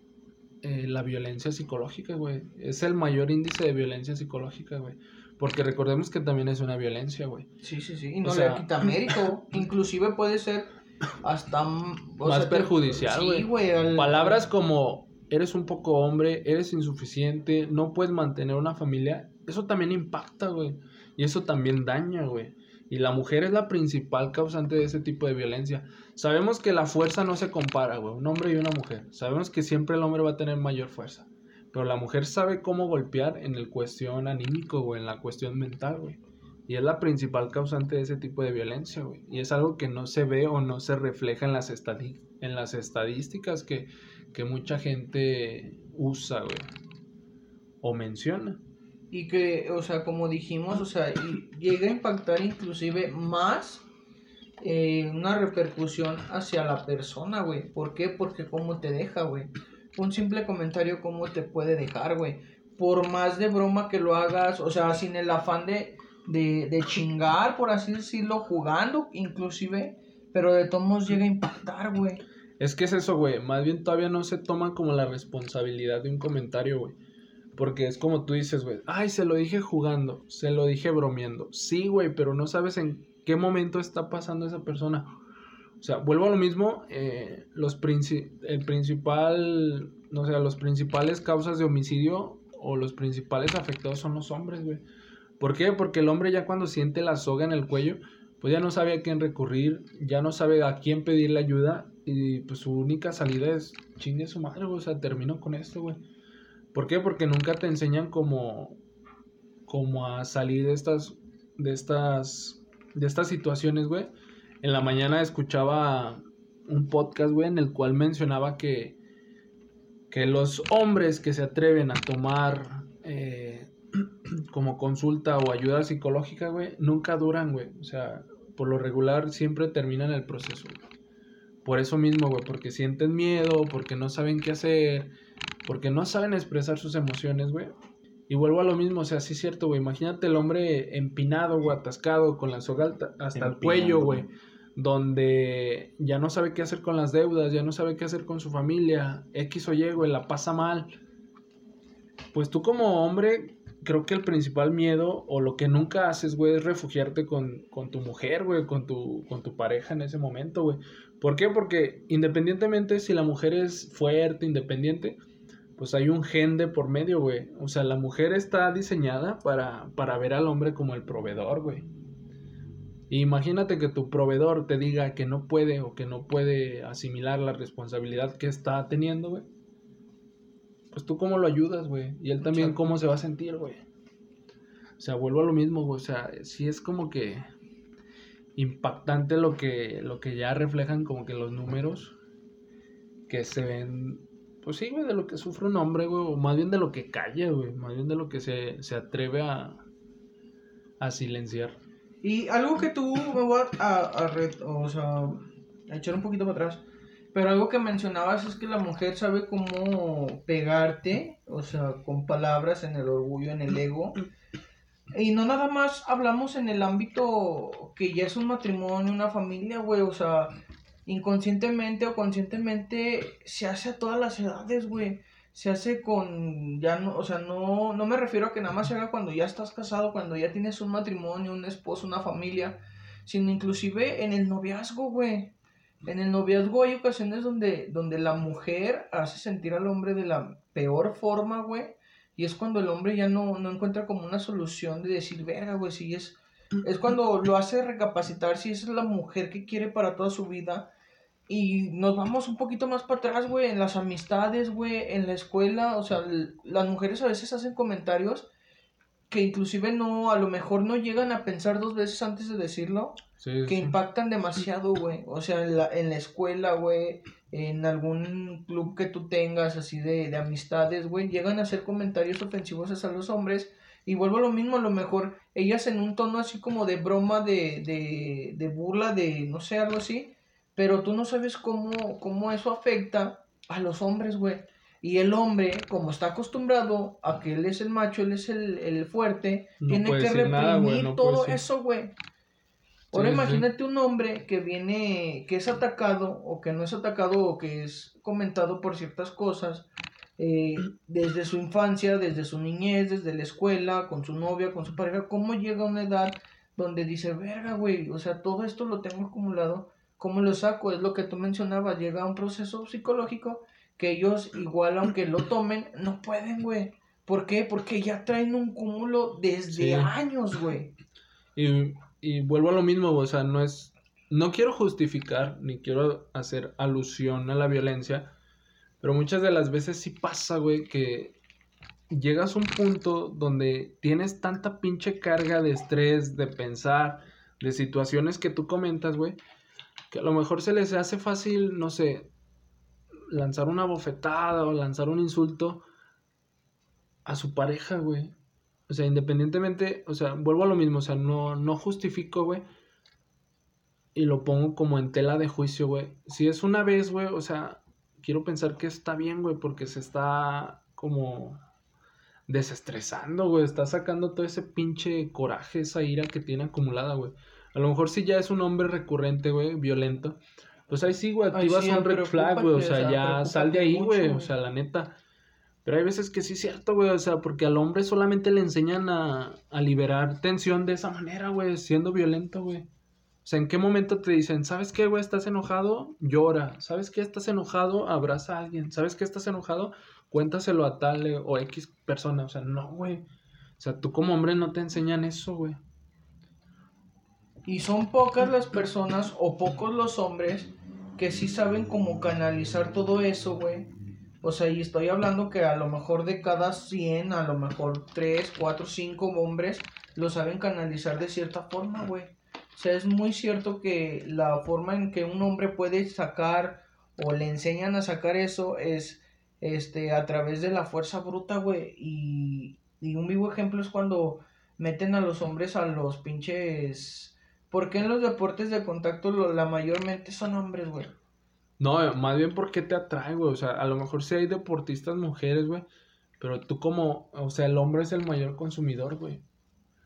eh, la violencia psicológica, güey. Es el mayor índice de violencia psicológica, güey. Porque recordemos que también es una violencia, güey. Sí, sí, sí. Y no le quita mérito. *coughs* Inclusive puede ser hasta... más perjudicial, güey. Sí, güey. Palabras como eres un poco hombre, eres insuficiente, no puedes mantener una familia. Eso también impacta, güey. Y eso también daña, güey. Y la mujer es la principal causante de ese tipo de violencia. Sabemos que la fuerza no se compara, güey. Un hombre y una mujer. Sabemos que siempre el hombre va a tener mayor fuerza. Pero la mujer sabe cómo golpear en el cuestión anímico, o en la cuestión mental, güey. Y es la principal causante de ese tipo de violencia, güey. Y es algo que no se ve o no se refleja en las, en las estadísticas que, que mucha gente usa, güey. O menciona. Y que, o sea, como dijimos, o sea, llega a impactar inclusive más eh, una repercusión hacia la persona, güey. ¿Por qué? Porque cómo te deja, güey un simple comentario cómo te puede dejar, güey. Por más de broma que lo hagas, o sea, sin el afán de, de, chingar, por así decirlo, jugando inclusive, pero de todos llega a impactar, güey. Es que es eso, güey. Más bien todavía no se toma como la responsabilidad de un comentario, güey. Porque es como tú dices, güey. Ay, se lo dije jugando. Se lo dije bromeando. Sí, güey, pero no sabes en qué momento está pasando esa persona. O sea, vuelvo a lo mismo, eh, los el principal, no sé, los principales causas de homicidio o los principales afectados son los hombres, güey. ¿Por qué? Porque el hombre ya cuando siente la soga en el cuello, pues ya no sabe a quién recurrir, ya no sabe a quién pedirle ayuda y pues su única salida es chingue su madre, güey, o sea, termino con esto, güey. ¿Por qué? Porque nunca te enseñan como como a salir de estas de estas de estas situaciones, güey en la mañana escuchaba un podcast, güey, en el cual mencionaba que, que los hombres que se atreven a tomar eh, *clears throat* como consulta o ayuda psicológica, güey, nunca duran, güey. O sea, por lo regular siempre terminan el proceso. Por eso mismo, güey, porque sienten miedo, porque no saben qué hacer, porque no saben expresar sus emociones, güey. Y vuelvo a lo mismo, o sea, sí es cierto, güey. Imagínate el hombre empinado, o atascado, con la soga hasta el cuello, güey donde ya no sabe qué hacer con las deudas, ya no sabe qué hacer con su familia, X o Y, güey, la pasa mal. Pues tú como hombre, creo que el principal miedo o lo que nunca haces, güey, es refugiarte con, tu mujer, güey, con tu, con tu pareja en ese momento, güey. ¿Por qué? Porque independientemente si la mujer es fuerte, independiente, pues hay un gen de por medio, güey. O sea, la mujer está diseñada para, para ver al hombre como el proveedor, güey. Imagínate que tu proveedor te diga que no puede o que no puede asimilar la responsabilidad que está teniendo, güey. Pues tú cómo lo ayudas, güey. Y él también cómo se va a sentir, güey. O sea, vuelvo a lo mismo, güey. O sea, sí es como que impactante lo que, lo que ya reflejan como que los números que se ven, pues sí, güey, de lo que sufre un hombre, güey, o más bien de lo que calla, güey, más bien de lo que se, se atreve a, a silenciar. Y algo que tú me voy a, a, o sea, a echar un poquito para atrás. Pero algo que mencionabas es que la mujer sabe cómo pegarte, o sea, con palabras en el orgullo, en el ego. Y no nada más hablamos en el ámbito que ya es un matrimonio, una familia, güey, o sea, inconscientemente o conscientemente se hace a todas las edades, güey. Se hace con, ya no, o sea, no, no me refiero a que nada más se haga cuando ya estás casado, cuando ya tienes un matrimonio, un esposo, una familia, sino inclusive en el noviazgo, güey. En el noviazgo hay ocasiones donde, donde la mujer hace sentir al hombre de la peor forma, güey. Y es cuando el hombre ya no, no encuentra como una solución de decir, verga, güey, si es... Es cuando lo hace recapacitar si es la mujer que quiere para toda su vida y nos vamos un poquito más para atrás, güey, en las amistades, güey, en la escuela. O sea, las mujeres a veces hacen comentarios que inclusive no, a lo mejor no llegan a pensar dos veces antes de decirlo. que impactan demasiado, güey. O sea, en la, en la escuela, güey, en algún club que tú tengas, así de, de amistades, güey, llegan a hacer comentarios ofensivos hacia los hombres. Y vuelvo a lo mismo, a lo mejor ellas en un tono así como de broma, de, de, de burla, de no sé, algo así pero tú no sabes cómo, cómo eso afecta a los hombres, güey. Y el hombre, como está acostumbrado a que él es el macho, él es el, fuerte, tiene que reprimir todo eso, güey. Ahora imagínate un hombre que viene, que es atacado, o que no es atacado, o que es comentado por ciertas cosas, eh, *clears throat* desde su infancia, desde su niñez, desde la escuela, con su novia, con su pareja, cómo llega a una edad donde dice, verga, güey, o sea, todo esto lo tengo acumulado ¿Cómo lo saco? Es lo que tú mencionabas, llega a un proceso psicológico que ellos igual aunque lo tomen, no pueden, güey. ¿Por qué? Porque ya traen un cúmulo desde años, güey. Y, y vuelvo a lo mismo, o sea, no es... No quiero justificar ni quiero hacer alusión a la violencia, pero muchas de las veces sí pasa, güey, que llegas a un punto donde tienes tanta pinche carga de estrés, de pensar, de situaciones que tú comentas, güey, que a lo mejor se les hace fácil, no sé, lanzar una bofetada o lanzar un insulto a su pareja, güey. O sea, independientemente, o sea, vuelvo a lo mismo, o sea, no, no justifico, güey. Y lo pongo como en tela de juicio, güey. Si es una vez, güey, o sea, quiero pensar que está bien, güey, porque se está como desestresando, güey. Está sacando todo ese pinche coraje, esa ira que tiene acumulada, güey. A lo mejor si ya es un hombre recurrente, güey, violento. Pues ahí sí, güey, activas un red flag, güey. O sea, ya sal de ahí, güey. O sea, la neta. Pero hay veces que sí es cierto, güey. O sea, porque al hombre solamente le enseñan a, a liberar tensión de esa manera, güey, siendo violento, güey. O sea, ¿en qué momento te dicen, ¿sabes qué, güey? ¿Estás enojado? Llora. ¿Sabes qué? ¿Estás enojado? Abraza a alguien. ¿Sabes qué? ¿Estás enojado? Cuéntaselo a tal eh, o X persona. O sea, no, güey. O sea, tú como hombre no te enseñan eso, güey. Y son pocas las personas o pocos los hombres que sí saben cómo canalizar todo eso, güey. O sea, y estoy hablando que a lo mejor de cada 100, a lo mejor 3, 4, 5 hombres lo saben canalizar de cierta forma, güey. O sea, es muy cierto que la forma en que un hombre puede sacar o le enseñan a sacar eso es este a través de la fuerza bruta, güey. Y, y un vivo ejemplo es cuando meten a los hombres a los pinches ¿Por qué en los deportes de contacto la mayormente son hombres, güey? No, más bien porque te atrae, güey. O sea, a lo mejor sí hay deportistas mujeres, güey. Pero tú como, o sea, el hombre es el mayor consumidor, güey.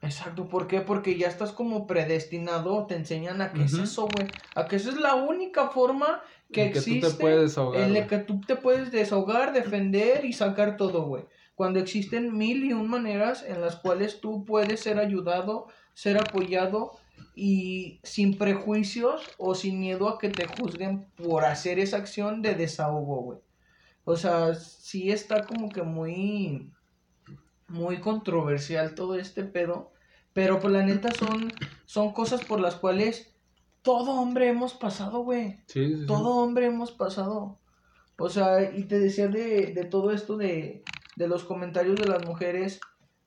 Exacto, ¿por qué? Porque ya estás como predestinado, te enseñan a que es eso, güey. A que esa es la única forma que, en que existe. Tú te puedes desahogar, en la que tú te puedes desahogar, defender y sacar todo, güey. Cuando existen mil y un maneras en las cuales tú puedes ser ayudado, ser apoyado y sin prejuicios o sin miedo a que te juzguen por hacer esa acción de desahogo, güey. O sea, sí está como que muy, muy controversial todo este pedo, pero pues la neta son, son cosas por las cuales todo hombre hemos pasado, güey. Sí, todo hombre hemos pasado. O sea, y te decía de, de todo esto de, de los comentarios de las mujeres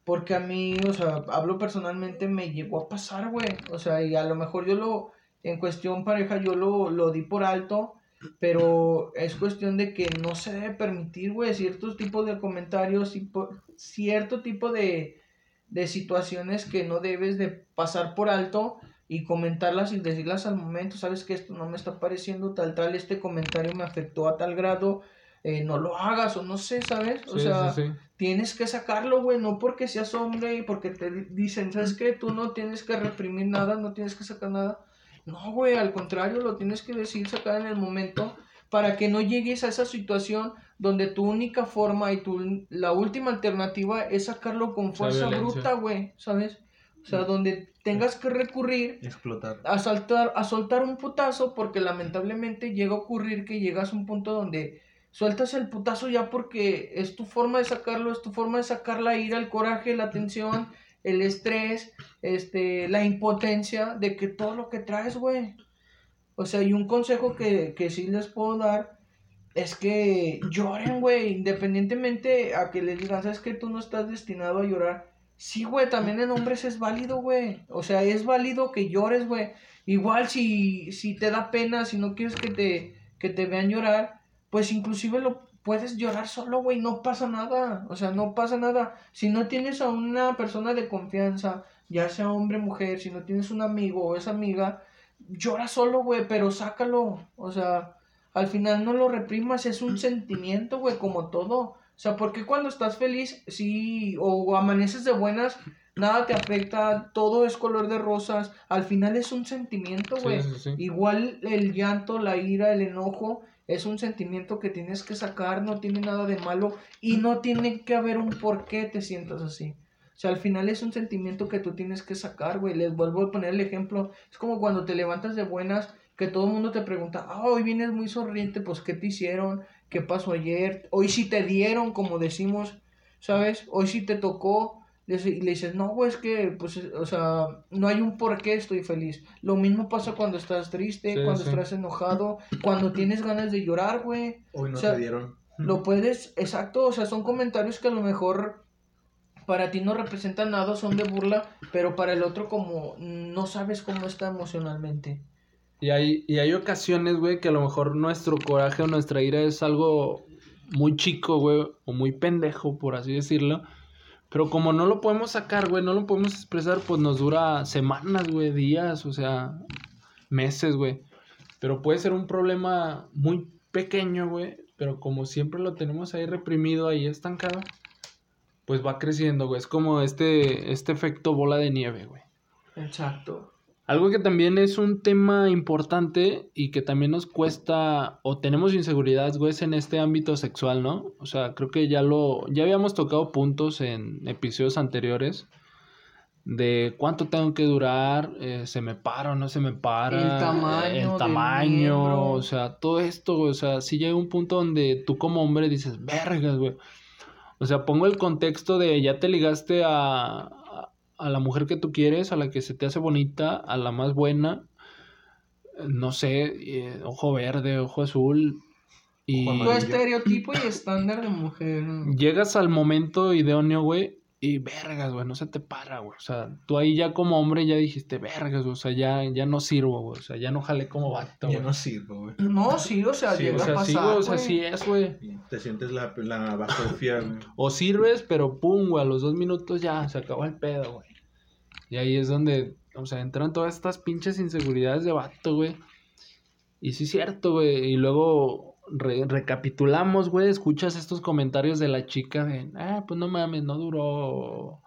porque a mí, o sea, hablo personalmente, me llegó a pasar, güey. O sea, y a lo mejor yo lo, en cuestión pareja, yo lo, lo di por alto, pero es cuestión de que no se debe permitir, güey, ciertos tipos de comentarios y cierto tipo de, de situaciones que no debes de pasar por alto y comentarlas y decirlas al momento, sabes que esto no me está pareciendo tal, tal, este comentario me afectó a tal grado, eh, no lo hagas o no sé, ¿sabes? O sea, tienes que sacarlo, güey, no porque seas hombre y porque te dicen, ¿sabes qué? Tú no tienes que reprimir nada, no tienes que sacar nada. No, güey, al contrario, lo tienes que decir, sacar en el momento para que no llegues a esa situación donde tu única forma y tu la última alternativa es sacarlo con fuerza bruta, güey, ¿sabes? O sea, donde tengas que recurrir explotar a saltar a soltar un putazo porque lamentablemente llega a ocurrir que llegas a un punto donde sueltas el putazo ya porque es tu forma de sacarlo, es tu forma de sacar la ira, el coraje, la tensión, el estrés, este, la impotencia de que todo lo que traes, güey. O sea, y un consejo que, que sí les puedo dar es que lloren, güey, independientemente a que les digan, sabes que tú no estás destinado a llorar Sí, güey, también en hombres es válido, güey. O sea, es válido que llores, güey. Igual si, si te da pena, si no quieres que te, que te vean llorar, pues inclusive lo puedes llorar solo, güey, no pasa nada. O sea, no pasa nada. Si no tienes a una persona de confianza, ya sea hombre mujer, si no tienes un amigo o esa amiga, llora solo, güey, pero sácalo. O sea, al final no lo reprimas, es un sentimiento, güey, como todo. O sea, porque cuando estás feliz, sí, o amaneces de buenas, nada te afecta, todo es color de rosas, al final es un sentimiento, güey. Igual el llanto, la ira, el enojo, es un sentimiento que tienes que sacar, no tiene nada de malo y no tiene que haber un por qué te sientas así. O sea, al final es un sentimiento que tú tienes que sacar, güey. Les vuelvo a poner el ejemplo. Es como cuando te levantas de buenas, que todo el mundo te pregunta, ah, hoy vienes muy sonriente, pues, ¿qué te hicieron? qué pasó ayer, hoy sí te dieron, como decimos, ¿sabes? Hoy sí te tocó, y le dices, no, güey, es que, pues, o sea, no hay un por qué estoy feliz. Lo mismo pasa cuando estás triste, cuando estás enojado, cuando tienes ganas de llorar, güey. Hoy no te dieron. Lo puedes, exacto, o sea, son comentarios que a lo mejor para ti no representan nada, son de burla, pero para el otro como no sabes cómo está emocionalmente. Y hay, y hay ocasiones, güey, que a lo mejor nuestro coraje o nuestra ira es algo muy chico, güey, o muy pendejo, por así decirlo. Pero como no lo podemos sacar, güey, no lo podemos expresar, pues nos dura semanas, güey, días, o sea, meses, güey. Pero puede ser un problema muy pequeño, güey, pero como siempre lo tenemos ahí reprimido, ahí estancado, pues va creciendo, güey. Es como este, este efecto bola de nieve, güey. Exacto. Algo que también es un tema importante y que también nos cuesta o tenemos inseguridad, güey, es en este ámbito sexual, ¿no? O sea, creo que ya lo, ya habíamos tocado puntos en episodios anteriores de cuánto tengo que durar, eh, se me para o no se me para, el tamaño, el tamaño, o sea, todo esto, güey, o sea, si llega un punto donde tú como hombre dices, vergas, güey. O sea, pongo el contexto de ya te ligaste a, a la mujer que tú quieres, a la que se te hace bonita, a la más buena, no sé, eh, ojo verde, ojo azul. Y... Tu estereotipo y estándar de mujer. Llegas al momento idóneo, güey, y vergas, güey, no se te para, güey. O sea, tú ahí ya como hombre ya dijiste, vergas, güey, o sea, ya, ya no sirvo, güey. O sea, ya no jale como vato, Ya no sirvo, güey. No, sí, o sea, llega o sea, a pasar, sí, o sea, sí es, güey. Te sientes la, la güey. O sirves, pero pum, güey, a los dos minutos ya se acabó el pedo, güey. Y ahí es donde, o sea, entran todas estas pinches inseguridades de vato, güey. Y sí es cierto, güey. Y luego recapitulamos, güey, escuchas estos comentarios de la chica de, ah, pues no mames, no duró.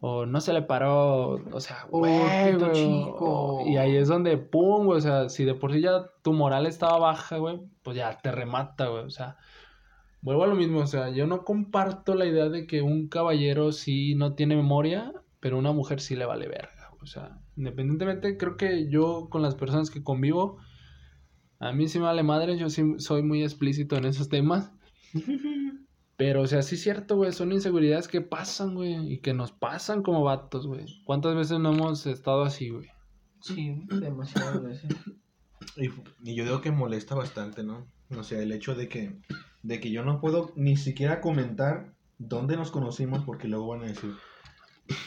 O, no se le paró, o sea, güey, chico. Y ahí es donde, pum, güey, o sea, si de por sí ya tu moral estaba baja, güey, pues ya te remata, güey, o sea, vuelvo a lo mismo, o sea, yo no comparto la idea de que un caballero sí no tiene memoria pero una mujer sí le vale verga. O sea, independientemente, creo que yo con las personas que convivo, a mí sí me vale madre, yo sí soy muy explícito en esos temas. Pero, o sea, sí es cierto, güey, son inseguridades que pasan, güey, y que nos pasan como vatos, güey. ¿Cuántas veces no hemos estado así, güey? Sí, demasiadas veces. Y, y, yo digo que molesta bastante, ¿no? O sea, el hecho de que, de que yo no puedo ni siquiera comentar dónde nos conocimos porque luego van a decir,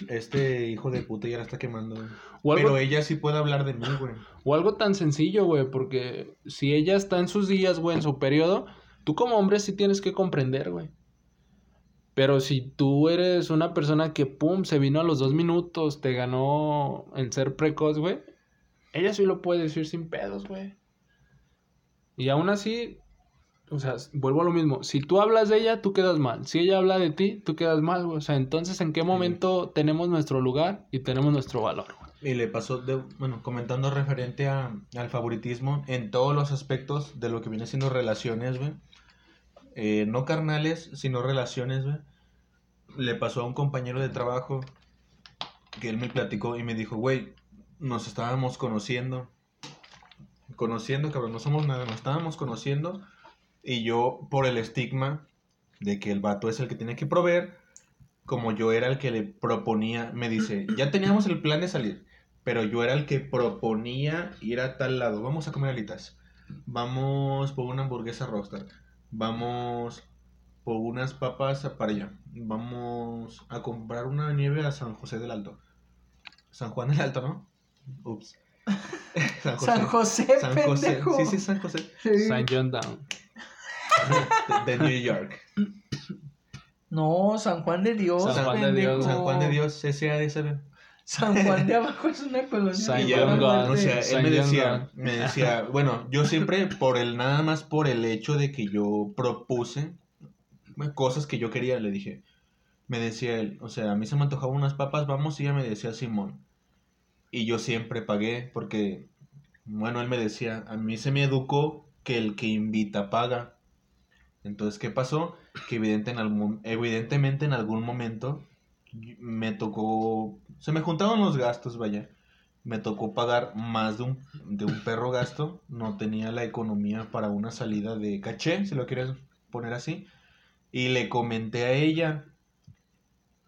este hijo de puta ya la está quemando. Pero ella sí puede hablar de mí, güey. O algo tan sencillo, güey, porque si ella está en sus días, güey, en su periodo, tú como hombre sí tienes que comprender, güey. Pero si tú eres una persona que, pum, se vino a los dos minutos, te ganó en ser precoz, güey, ella sí lo puede decir sin pedos, güey. Y aún así, o sea, vuelvo a lo mismo. Si tú hablas de ella, tú quedas mal. Si ella habla de ti, tú quedas mal, güey. O sea, entonces, ¿en qué momento tenemos nuestro lugar y tenemos nuestro valor? Y le pasó, de, bueno, comentando referente a, al favoritismo en todos los aspectos de lo que viene siendo relaciones, güey. eh, no carnales, sino relaciones, güey. Le pasó a un compañero de trabajo que él me platicó y me dijo, güey, nos estábamos conociendo. Conociendo, cabrón, no somos nada, nos estábamos conociendo. Y yo, por el estigma de que el vato es el que tiene que proveer, como yo era el que le proponía, me dice, *clears throat* ya teníamos el plan de salir, pero yo era el que proponía ir a tal lado, vamos a comer alitas, vamos por una hamburguesa rockstar, vamos por unas papas para allá, vamos a comprar una nieve a San José del Alto. San Juan del Alto, ¿no? Ups. *laughs* San José. San José. Sí, sí, San José. San John Down. *laughs* De, New York. No, San Juan de Dios. San Juan de Dios. San Juan de Dios, SADSB. San Juan de Abajo es una colonia. San John O sea, él me decía, me decía, bueno, yo siempre por el, nada más por el hecho de que yo propuse cosas que yo quería, le dije, me decía él, o sea, a mí se me antojaban unas papas, vamos, y ella me decía Simón. Y yo siempre pagué porque, bueno, él me decía, a mí se me educó que el que invita paga. Entonces, ¿qué pasó? Que evidentemente en algún momento me tocó, se me juntaban los gastos, vaya. Me tocó pagar más de un, de un perro gasto. No tenía la economía para una salida de caché, si lo quieres poner así. Y le comenté a ella,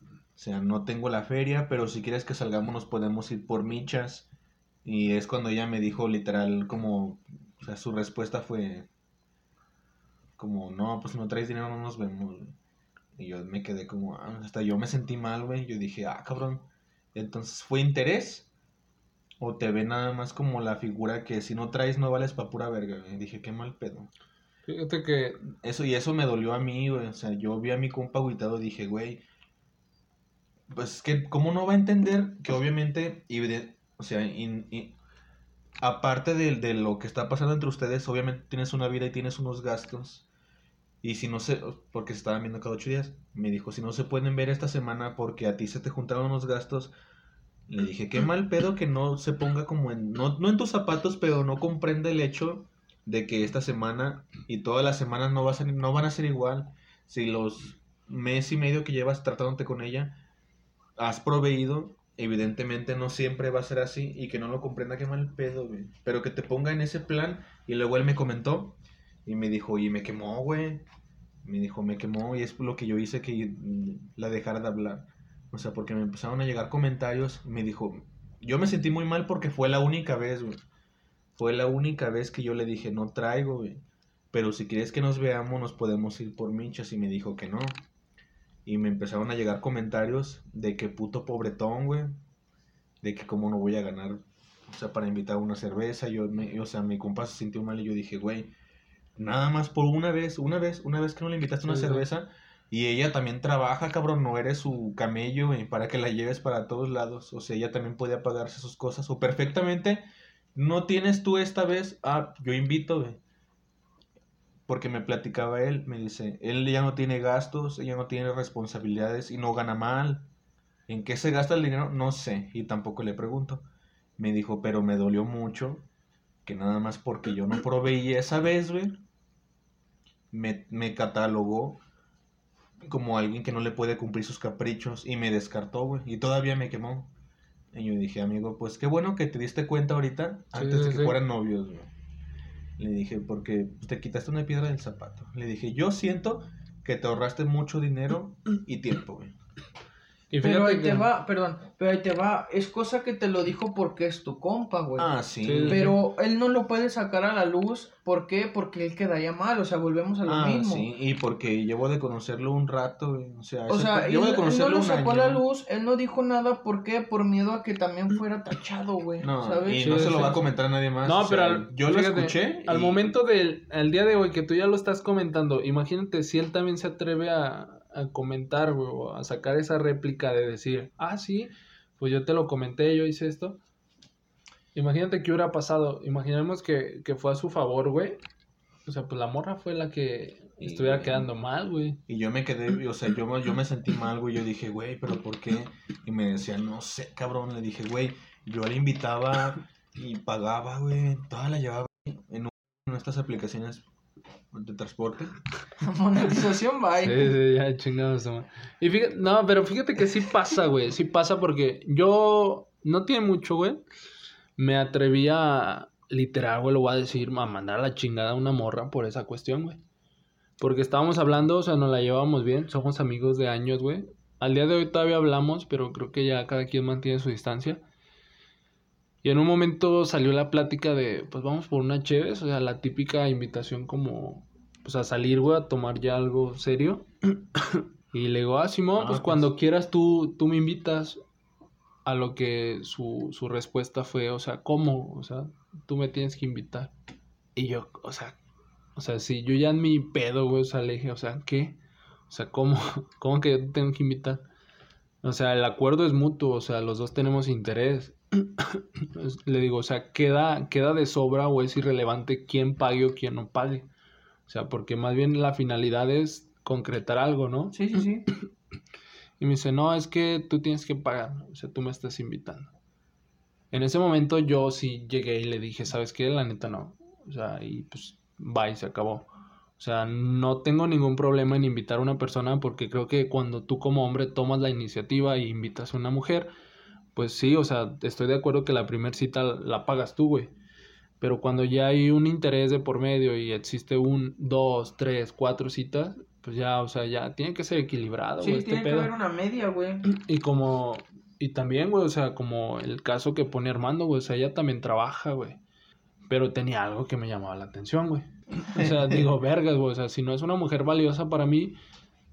o sea, no tengo la feria, pero si quieres que salgamos nos podemos ir por michas. Y es cuando ella me dijo literal como, o sea, su respuesta fue como, no, pues si no traes dinero no nos vemos. Y yo me quedé como, ah, hasta yo me sentí mal, güey. Yo dije, ah, cabrón. Entonces, ¿fue interés? ¿O te ve nada más como la figura que si no traes no vales pa' pura verga? Y dije, qué mal pedo. Fíjate que... Eso, y eso me dolió a mí, güey. O sea, yo vi a mi compa agüitado y dije, güey, pues que, ¿cómo no va a entender que obviamente, y o sea, aparte de, de, lo que está pasando entre ustedes, obviamente tienes una vida y tienes unos gastos. Y si no se, porque se estaban viendo cada ocho días, me dijo, si no se pueden ver esta semana porque a ti se te juntaron unos gastos, le dije, qué mal pedo que no se ponga como en, no, no en tus zapatos, pero no comprende el hecho de que esta semana y todas las semanas no, va a no van a ser igual. Si los mes y medio que llevas tratándote con ella, has proveído, evidentemente no siempre va a ser así y que no lo comprenda qué mal pedo, güey. Pero que te ponga en ese plan y luego él me comentó y me dijo, y me quemó, güey. Me dijo, me quemó y es lo que yo hice que la dejara de hablar. O sea, porque me empezaron a llegar comentarios. Me dijo, yo me sentí muy mal porque fue la única vez, güey. Fue la única vez que yo le dije, no traigo, güey. Pero si quieres que nos veamos, nos podemos ir por minchas. Y me dijo que no. Y me empezaron a llegar comentarios de que puto pobretón, güey. De que cómo no voy a ganar, o sea, para invitar una cerveza. Yo, me, o sea, mi compa se sintió mal y yo dije, güey, nada más por una vez, una vez, una vez que no le invitaste una cerveza. Y ella también trabaja, cabrón, no eres su camello, güey, para que la lleves para todos lados. O sea, ella también puede pagarse sus cosas. O perfectamente, no tienes tú esta vez, ah, yo invito, güey porque me platicaba él, me dice, él ya no tiene gastos, ella no tiene responsabilidades y no gana mal. ¿En qué se gasta el dinero? No sé, y tampoco le pregunto. Me dijo, pero me dolió mucho que nada más porque yo no proveí esa vez, güey, me, me catalogó como alguien que no le puede cumplir sus caprichos y me descartó, güey, y todavía me quemó. Y yo dije, amigo, pues qué bueno que te diste cuenta ahorita, antes de que fueran novios, güey. Le dije, porque te quitaste una piedra del zapato. Le dije, yo siento que te ahorraste mucho dinero y tiempo, güey pero ahí te va, perdón, pero ahí te va, es cosa que te lo dijo porque es tu compa, güey. Ah, sí. Pero él no lo puede sacar a la luz, ¿por qué? Porque él quedaría mal, o sea, volvemos a lo ah, mismo. sí, y porque llevo de conocerlo un rato, güey. O sea, o sea él, de conocerlo él no lo sacó a la luz, él no dijo nada, ¿por qué? Por miedo a que también fuera tachado, güey, no, ¿sabes? Y no se lo va a comentar a nadie más. No, pero yo lo escuché. Al momento del el día de hoy que tú ya lo estás comentando, imagínate si él también se atreve a a comentar, o a sacar esa réplica de decir, ah, sí, pues yo te lo comenté, yo hice esto. Imagínate qué hubiera pasado. Imaginemos que, fue a su favor, güey. O sea, pues la morra fue la que estuviera quedando mal, güey. Y yo me quedé, o sea, yo, yo me sentí mal, güey. Yo dije, güey, ¿pero por qué? Y me decía, no sé, cabrón. Le dije, güey, yo le invitaba y pagaba, güey. Toda la llevaba en, una de estas aplicaciones de transporte. *laughs* Monetización, bye. Sí, sí, ya chingados. Y fíjate, no, pero fíjate que sí pasa, güey. Sí pasa porque yo, no tiene mucho, güey. Me atreví a, literal, güey, lo voy a decir, a mandar a la chingada a una morra por esa cuestión, güey. Porque estábamos hablando, o sea, nos la llevábamos bien, somos amigos de años, güey. Al día de hoy todavía hablamos, pero creo que ya cada quien mantiene su distancia. Y en un momento salió la plática de, pues vamos por una chévere, o sea, la típica invitación como, pues a salir, güey, a tomar ya algo serio. *coughs* y le digo, ah, Simón, pues, pues cuando quieras tú, tú me invitas. A lo que su, su respuesta fue, o sea, ¿cómo? O sea, tú me tienes que invitar. Y yo, o sea, o sea, si yo ya en mi pedo, güey, o sea, le dije, o sea, ¿qué? O sea, ¿cómo? *laughs* ¿Cómo que yo tengo que invitar? O sea, el acuerdo es mutuo, o sea, los dos tenemos interés. Le digo, o sea, queda, queda de sobra o es irrelevante quién pague o quién no pague. O sea, porque más bien la finalidad es concretar algo, ¿no? Sí, sí, sí. Y me dice, no, es que tú tienes que pagar, o sea, tú me estás invitando. En ese momento yo sí llegué y le dije, ¿sabes qué? La neta no. O sea, y pues, bye, se acabó. O sea, no tengo ningún problema en invitar a una persona porque creo que cuando tú como hombre tomas la iniciativa y invitas a una mujer, pues sí, o sea, estoy de acuerdo que la primera cita la pagas tú, güey. Pero cuando ya hay un interés de por medio y existe un, dos, tres, cuatro citas, pues ya, o sea, ya tiene que ser equilibrado, Sí, este tiene que haber una media, güey. Y como, y también, güey, o sea, como el caso que pone Armando, güey, o sea, ella también trabaja, güey. Pero tenía algo que me llamaba la atención, güey. O sea, *laughs* digo, vergas, güey. O sea, si no es una mujer valiosa para mí,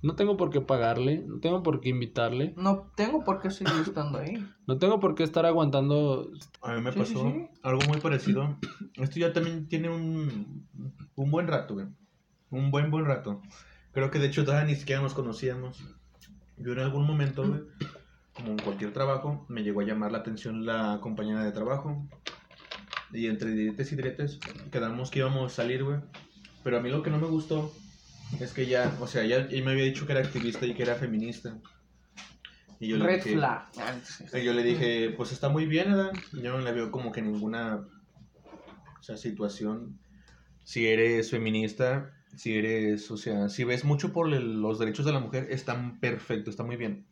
no tengo por qué pagarle, no tengo por qué invitarle. No tengo por qué seguir estando ahí. No tengo por qué estar aguantando. A mí me pasó algo muy parecido. Esto ya también tiene un, un buen rato, güey. Un buen, buen rato. Creo que de hecho todavía ni siquiera nos conocíamos. Yo en algún momento, güey, como en cualquier trabajo, me llegó a llamar la atención la compañera de trabajo. Y entre diretes y diretes quedamos que íbamos a salir, güey. Pero a mí lo que no me gustó es que ya, o sea, ya, me había dicho que era activista y que era feminista. Y yo Red le dije, flag. Y yo le dije, pues está muy bien, ¿verdad? Yo no le veo como que ninguna o sea, situación. Si eres feminista, si eres, o sea, si ves mucho por los derechos de la mujer, están perfecto, está muy bien.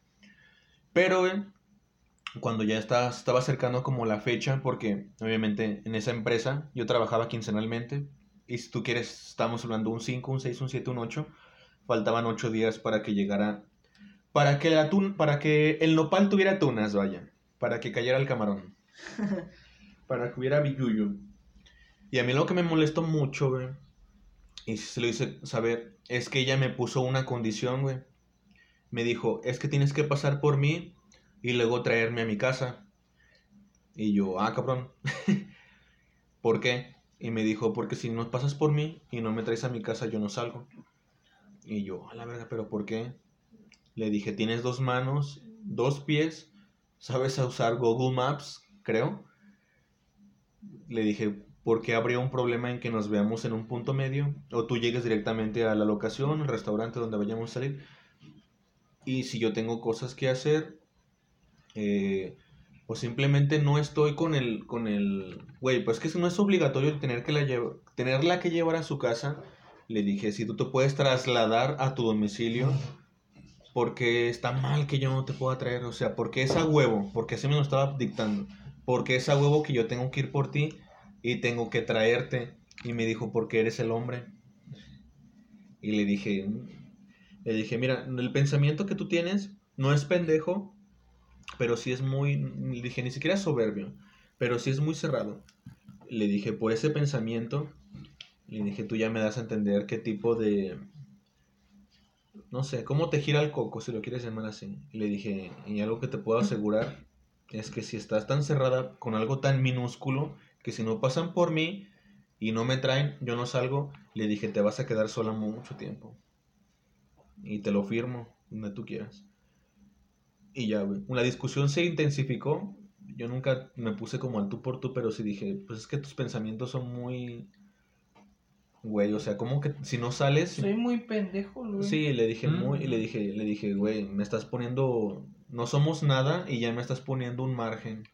Pero, güey, cuando ya estaba, estaba acercando como la fecha, porque obviamente en esa empresa yo trabajaba quincenalmente, y si tú quieres, estamos hablando un 5, un 6, un 7, un 8, faltaban 8 días para que llegara, para que, el atún, para que el nopal tuviera tunas, vaya, para que cayera el camarón, *laughs* para que hubiera billuyo. Y a mí lo que me molestó mucho, güey, y se lo hice saber, es que ella me puso una condición, güey. Me dijo, es que tienes que pasar por mí y luego traerme a mi casa. Y yo, ah, cabrón. *laughs* ¿Por qué? Y me dijo, porque si no pasas por mí y no me traes a mi casa, yo no salgo. Y yo, a la verga, pero ¿por qué? Le dije, tienes dos manos, dos pies, sabes usar Google Maps, creo. Le dije, ¿por qué habría un problema en que nos veamos en un punto medio? O tú llegues directamente a la locación, el restaurante donde vayamos a salir. Y si yo tengo cosas que hacer, eh, o simplemente no estoy con el, con el, güey, pues que no es obligatorio tener que la tenerla que llevar a su casa. Le dije, si tú te puedes trasladar a tu domicilio, porque está mal que yo no te pueda traer, o sea, porque es a huevo, porque así me lo estaba dictando, porque es a huevo que yo tengo que ir por ti y tengo que traerte. Y me dijo, porque eres el hombre. Y le dije, le dije, mira, el pensamiento que tú tienes no es pendejo, pero sí es muy, le dije, ni siquiera soberbio, pero sí es muy cerrado. Le dije, por ese pensamiento, le dije, tú ya me das a entender qué tipo de, no sé, cómo te gira el coco, si lo quieres llamar así. le dije, y algo que te puedo asegurar es que si estás tan cerrada con algo tan minúsculo, que si no pasan por mí y no me traen, yo no salgo, le dije, te vas a quedar sola mucho tiempo. Y te lo firmo, donde tú quieras. Y ya, güey. La discusión se intensificó. Yo nunca me puse como al tú por tú, pero sí dije, pues es que tus pensamientos son muy... Güey, o sea, como que si no sales... Soy muy pendejo, güey. Sí, le dije muy... Y le dije, le dije, güey, me estás poniendo... No somos nada y ya me estás poniendo un margen.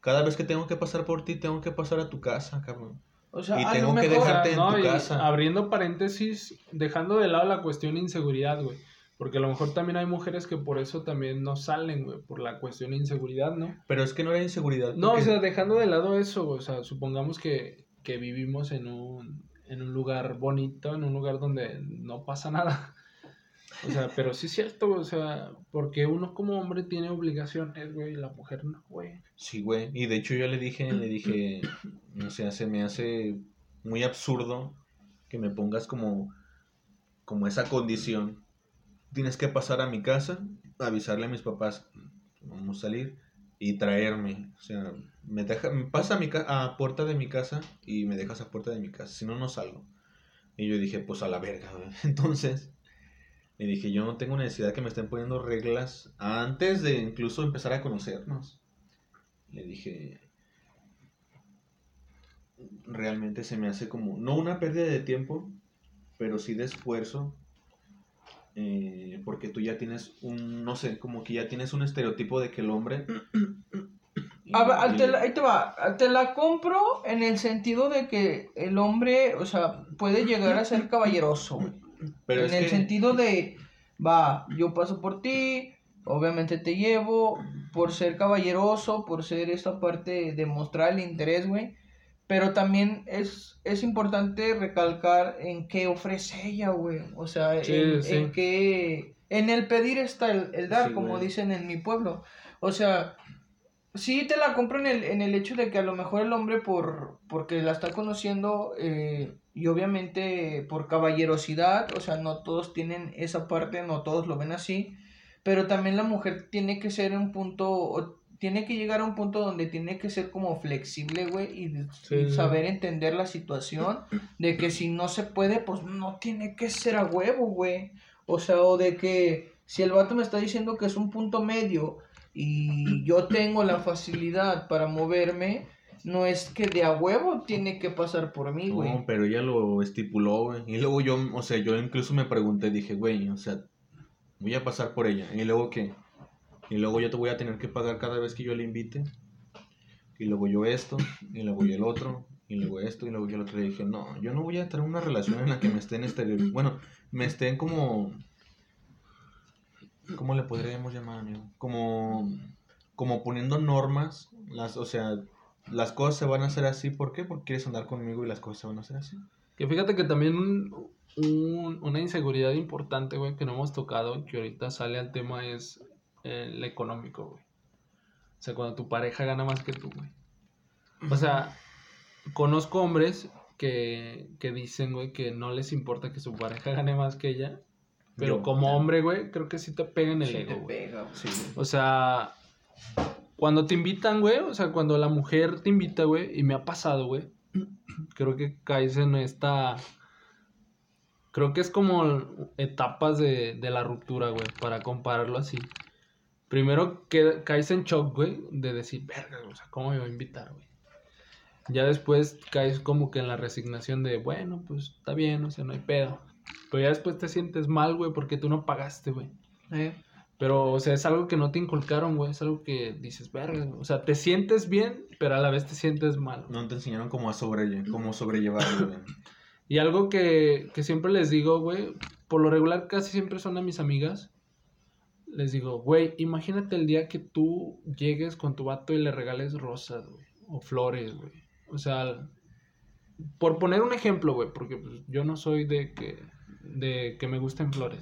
Cada vez que tengo que pasar por ti, tengo que pasar a tu casa, cabrón. O sea, y tengo que dejarte en tu casa. Abriendo paréntesis, dejando de lado la cuestión de inseguridad, güey. Porque a lo mejor también hay mujeres que por eso también no salen, güey, por la cuestión de inseguridad, ¿no? Pero es que no era inseguridad. No, o sea, dejando de lado eso, o sea, supongamos que, que vivimos en un, en un lugar bonito, en un lugar donde no pasa nada. O sea, pero sí es cierto, o sea, porque uno como hombre tiene obligaciones, güey, y la mujer no, güey. Sí, güey, y de hecho yo le dije, le dije, no sé, se me hace muy absurdo que me pongas como, como esa condición. Tienes que pasar a mi casa, avisarle a mis papás, vamos a salir, y traerme, o sea, me deja, pasa a, mi a puerta de mi casa y me dejas a puerta de mi casa, si no, no salgo. Y yo dije, pues a la verga. *laughs* Entonces, le dije, yo no tengo necesidad que me estén poniendo reglas antes de incluso empezar a conocernos. Le dije, realmente se me hace como, no una pérdida de tiempo, pero sí de esfuerzo. Eh, porque tú ya tienes un, no sé, como que ya tienes un estereotipo de que el hombre... *clears throat* A ver, ahí te va, te la compro en el sentido de que el hombre, o sea, puede llegar a ser caballeroso, pero en el sentido de, va, yo paso por ti, obviamente te llevo, por ser caballeroso, por ser esta parte de mostrar el interés, güey. Pero también es, es importante recalcar en qué ofrece ella, güey. O sea, en, en qué... En el pedir está el, dar, como dicen en mi pueblo. O sea, sí te la compro en el, en el hecho de que a lo mejor el hombre por porque la está conociendo eh, y obviamente por caballerosidad, o sea, no todos tienen esa parte, no todos lo ven así, pero también la mujer tiene que ser un punto, tiene que llegar a un punto donde tiene que ser como flexible, güey, y, saber entender la situación, de que si no se puede, pues no tiene que ser a huevo, güey, o sea, o de que si el vato me está diciendo que es un punto medio y yo tengo la facilidad para moverme, no es que de a huevo tiene que pasar por mí, güey. No, pero ella lo estipuló, güey. Y luego yo, o sea, yo incluso me pregunté, dije, güey, o sea, voy a pasar por ella. ¿Y luego qué? Y luego yo te voy a tener que pagar cada vez que yo le invite. Y luego yo esto, y luego yo el otro, y luego esto, y luego yo el otro. Y dije, no, yo no voy a tener una relación en la que me estén exterior. Bueno, me estén como. ¿Cómo le podríamos llamar, amigo? Como. Como poniendo normas, las, o sea, las cosas se van a hacer así. ¿Por qué? Porque quieres andar conmigo y las cosas se van a hacer así. Que fíjate que también una inseguridad importante, güey, que no hemos tocado, que ahorita sale al tema, es el económico, güey. O sea, cuando tu pareja gana más que tú, güey. O sea, conozco hombres que, que dicen, güey, que no les importa que su pareja *laughs* gane más que ella. Pero como hombre, güey, creo que sí te pega en el ego, O sea, cuando te invitan, güey, o sea, cuando la mujer te invita, güey, y me ha pasado, güey, *clears throat* creo que caes en esta... Creo que es como etapas de, de la ruptura, güey, para compararlo así. Primero que caes en shock, güey, de decir, verga, o sea, ¿cómo me va a invitar, güey? Ya después caes como que en la resignación de, bueno, pues está bien, o sea, no hay pedo. Pero ya después te sientes mal, güey, porque tú no pagaste, güey. ¿Eh? Pero, o sea, es algo que no te inculcaron, güey. Es algo que dices, verga. O sea, te sientes bien, pero a la vez te sientes mal. No te enseñaron cómo, a sobre, cómo sobrellevarlo, güey. y algo que, que siempre les digo, güey, por lo regular casi siempre son a mis amigas. Les digo, güey, imagínate el día que tú llegues con tu vato y le regales rosas, güey. O flores, güey. O sea, por poner un ejemplo, güey, porque pues, yo no soy de que, de que me gusten flores.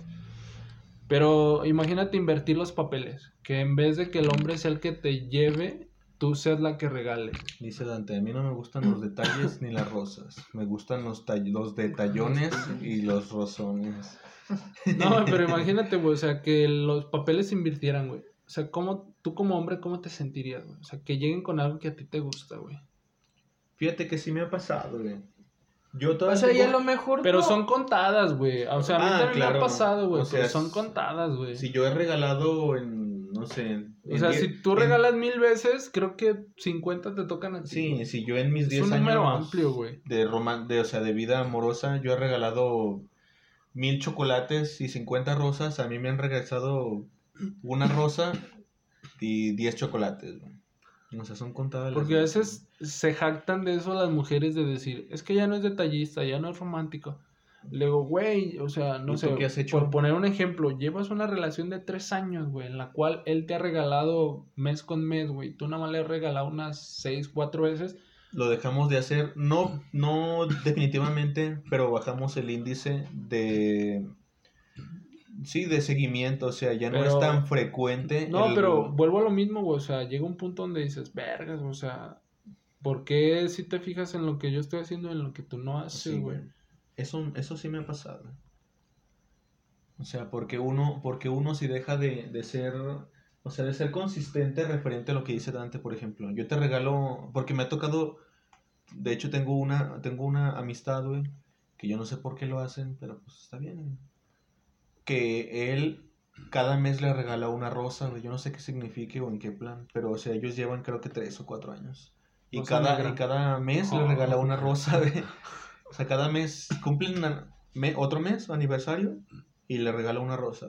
Pero imagínate invertir los papeles, que en vez de que el hombre sea el que te lleve, tú seas la que regale. Dice Dante, a mí no me gustan los detalles ni las rosas, me gustan los, los detallones y los rosones. *laughs* No, pero *laughs* imagínate, güey, o sea, que los papeles se invirtieran, güey. O sea, ¿cómo, tú como hombre, ¿cómo te sentirías, güey? O sea, que lleguen con algo que a ti te gusta, güey. Fíjate que sí me ha pasado, güey. Yo todavía. O sea, lo mejor. Pero son contadas, güey. O sea, a mí ah, también me ha pasado, güey. O sea, son contadas, güey. Si yo he regalado en. No sé. O sea, si tú regalas mil veces, creo que 50 te tocan a ti. Sí, si yo en mis 10 años. Es un número amplio, güey. De, roman de, o sea, de vida amorosa, yo he regalado mil chocolates y 50 rosas. A mí me han regresado una rosa y 10 chocolates. O sea, son contadas Porque a veces se jactan de eso las mujeres de decir, es que ya no es detallista, ya no es romántico. Le digo, güey, o sea, no sé, has hecho? por poner un ejemplo, llevas una relación de tres años, güey, en la cual él te ha regalado mes con mes, güey, tú nada más le has regalado unas seis, cuatro veces. Lo dejamos de hacer, no, no definitivamente, pero bajamos el índice de Sí, de seguimiento, o sea, ya no es tan frecuente. No, pero vuelvo a lo mismo, güey, o sea, llega un punto donde dices, vergas, o sea, ¿por qué si te fijas en lo que yo estoy haciendo en lo que tú no haces, güey? eso, eso sí me ha pasado. O sea, porque uno, porque uno si deja de, de ser, o sea, de ser consistente referente a lo que dice Dante, por ejemplo. Yo te regalo, porque me ha tocado, de hecho tengo una, tengo una amistad, güey, que yo no sé por qué lo hacen, pero pues está bien, que él cada mes le regala una rosa, Yo no sé qué signifique o en qué plan, pero o sea, ellos llevan creo que tres o cuatro años. Y, cada, cada mes le regala una rosa, O sea, cada mes cumplen otro mes, aniversario, y le regala una rosa,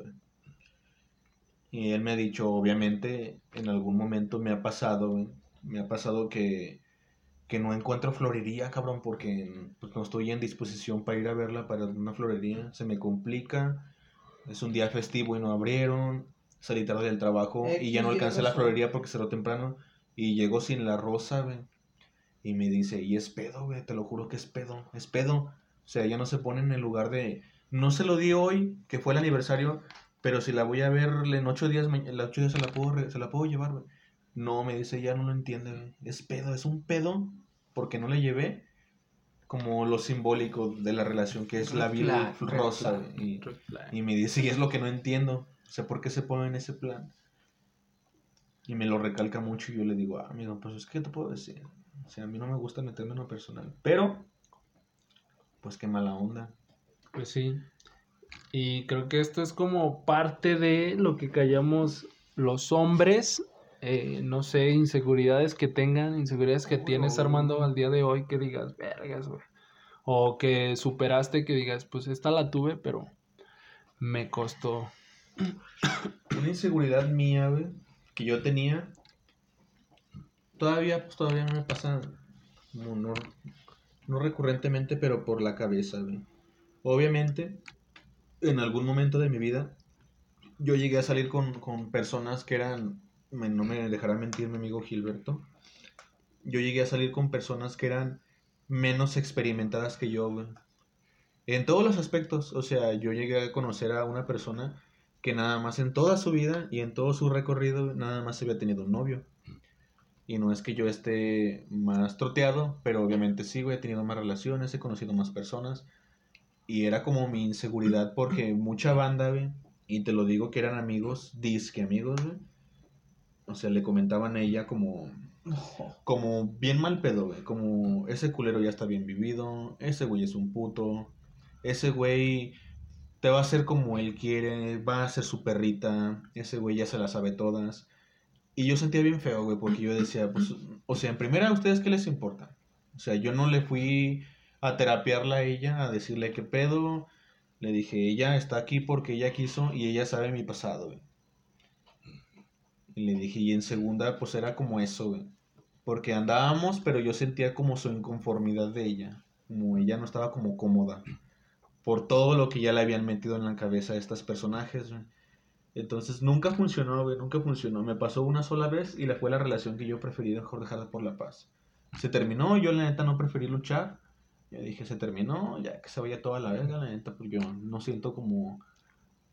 Y él me ha dicho, obviamente, en algún momento me ha pasado, me ha pasado que, que no encuentro florería, cabrón, porque pues, no estoy en disposición para ir a verla para una florería. Se me complica es un día festivo y no abrieron, salí tarde del trabajo y ya no alcancé la florería porque cerró temprano y llegó sin la rosa, güey. Y me dice, y es pedo, güey, te lo juro que es pedo, es pedo. O sea, ya no se pone en el lugar de, no se lo di hoy, que fue el aniversario, pero si la voy a ver en ocho días, en ocho días se la puedo, se la puedo llevar, güey. No, me dice, ya no lo entiende. Es pedo, es un pedo porque no le llevé como lo simbólico de la relación que es la vida rosa y, y, me dice y es lo que no entiendo. O sea por qué se pone en ese plan y me lo recalca mucho y yo le digo ah, amigo pues es que te puedo decir o sea a mí no me gusta meterme en lo personal pero pues qué mala onda pues sí. Y creo que esto es como parte de lo que callamos los hombres eh, no sé, inseguridades que tengan, inseguridades que tienes Armando al día de hoy que digas, vergas, güey. O que superaste que digas, pues esta la tuve, pero me costó. *coughs* Una inseguridad mía, güey, que yo tenía, todavía, pues todavía me pasa, no, no, recurrentemente, pero por la cabeza, güey. Obviamente, en algún momento de mi vida, yo llegué a salir con, con personas que eran no me dejará mentir mi amigo Gilberto, yo llegué a salir con personas que eran menos experimentadas que yo, En todos los aspectos, o sea, yo llegué a conocer a una persona que nada más en toda su vida y en todo su recorrido nada más había tenido un novio. Y no es que yo esté más troteado, pero obviamente sí, güey, he tenido más relaciones, he conocido más personas. Y era como mi inseguridad porque mucha banda, güey, y te lo digo que eran amigos, disque amigos, güey, o sea, le comentaban a ella como, como bien mal pedo, güey. Como ese culero ya está bien vivido, ese güey es un puto, ese güey te va a hacer como él quiere, va a ser su perrita, ese güey ya se la sabe todas. Y yo sentía bien feo, güey, porque yo decía, pues, o sea, en primera, ¿a ustedes qué les importa? O sea, yo no le fui a terapiarla a ella, a decirle qué pedo. Le dije, ella está aquí porque ella quiso y ella sabe mi pasado, güey. Y le dije, y en segunda, pues era como eso, güey. Porque andábamos, pero yo sentía como su inconformidad de ella. Como ella no estaba como cómoda. Por todo lo que ya le habían metido en la cabeza a estos personajes, güey. Entonces nunca funcionó, güey, nunca funcionó. Me pasó una sola vez y la fue la relación que yo preferí mejor dejarla por la paz. Se terminó, yo la neta no preferí luchar. Ya dije, se terminó, ya que se vaya toda la verga, la neta, pues yo no siento como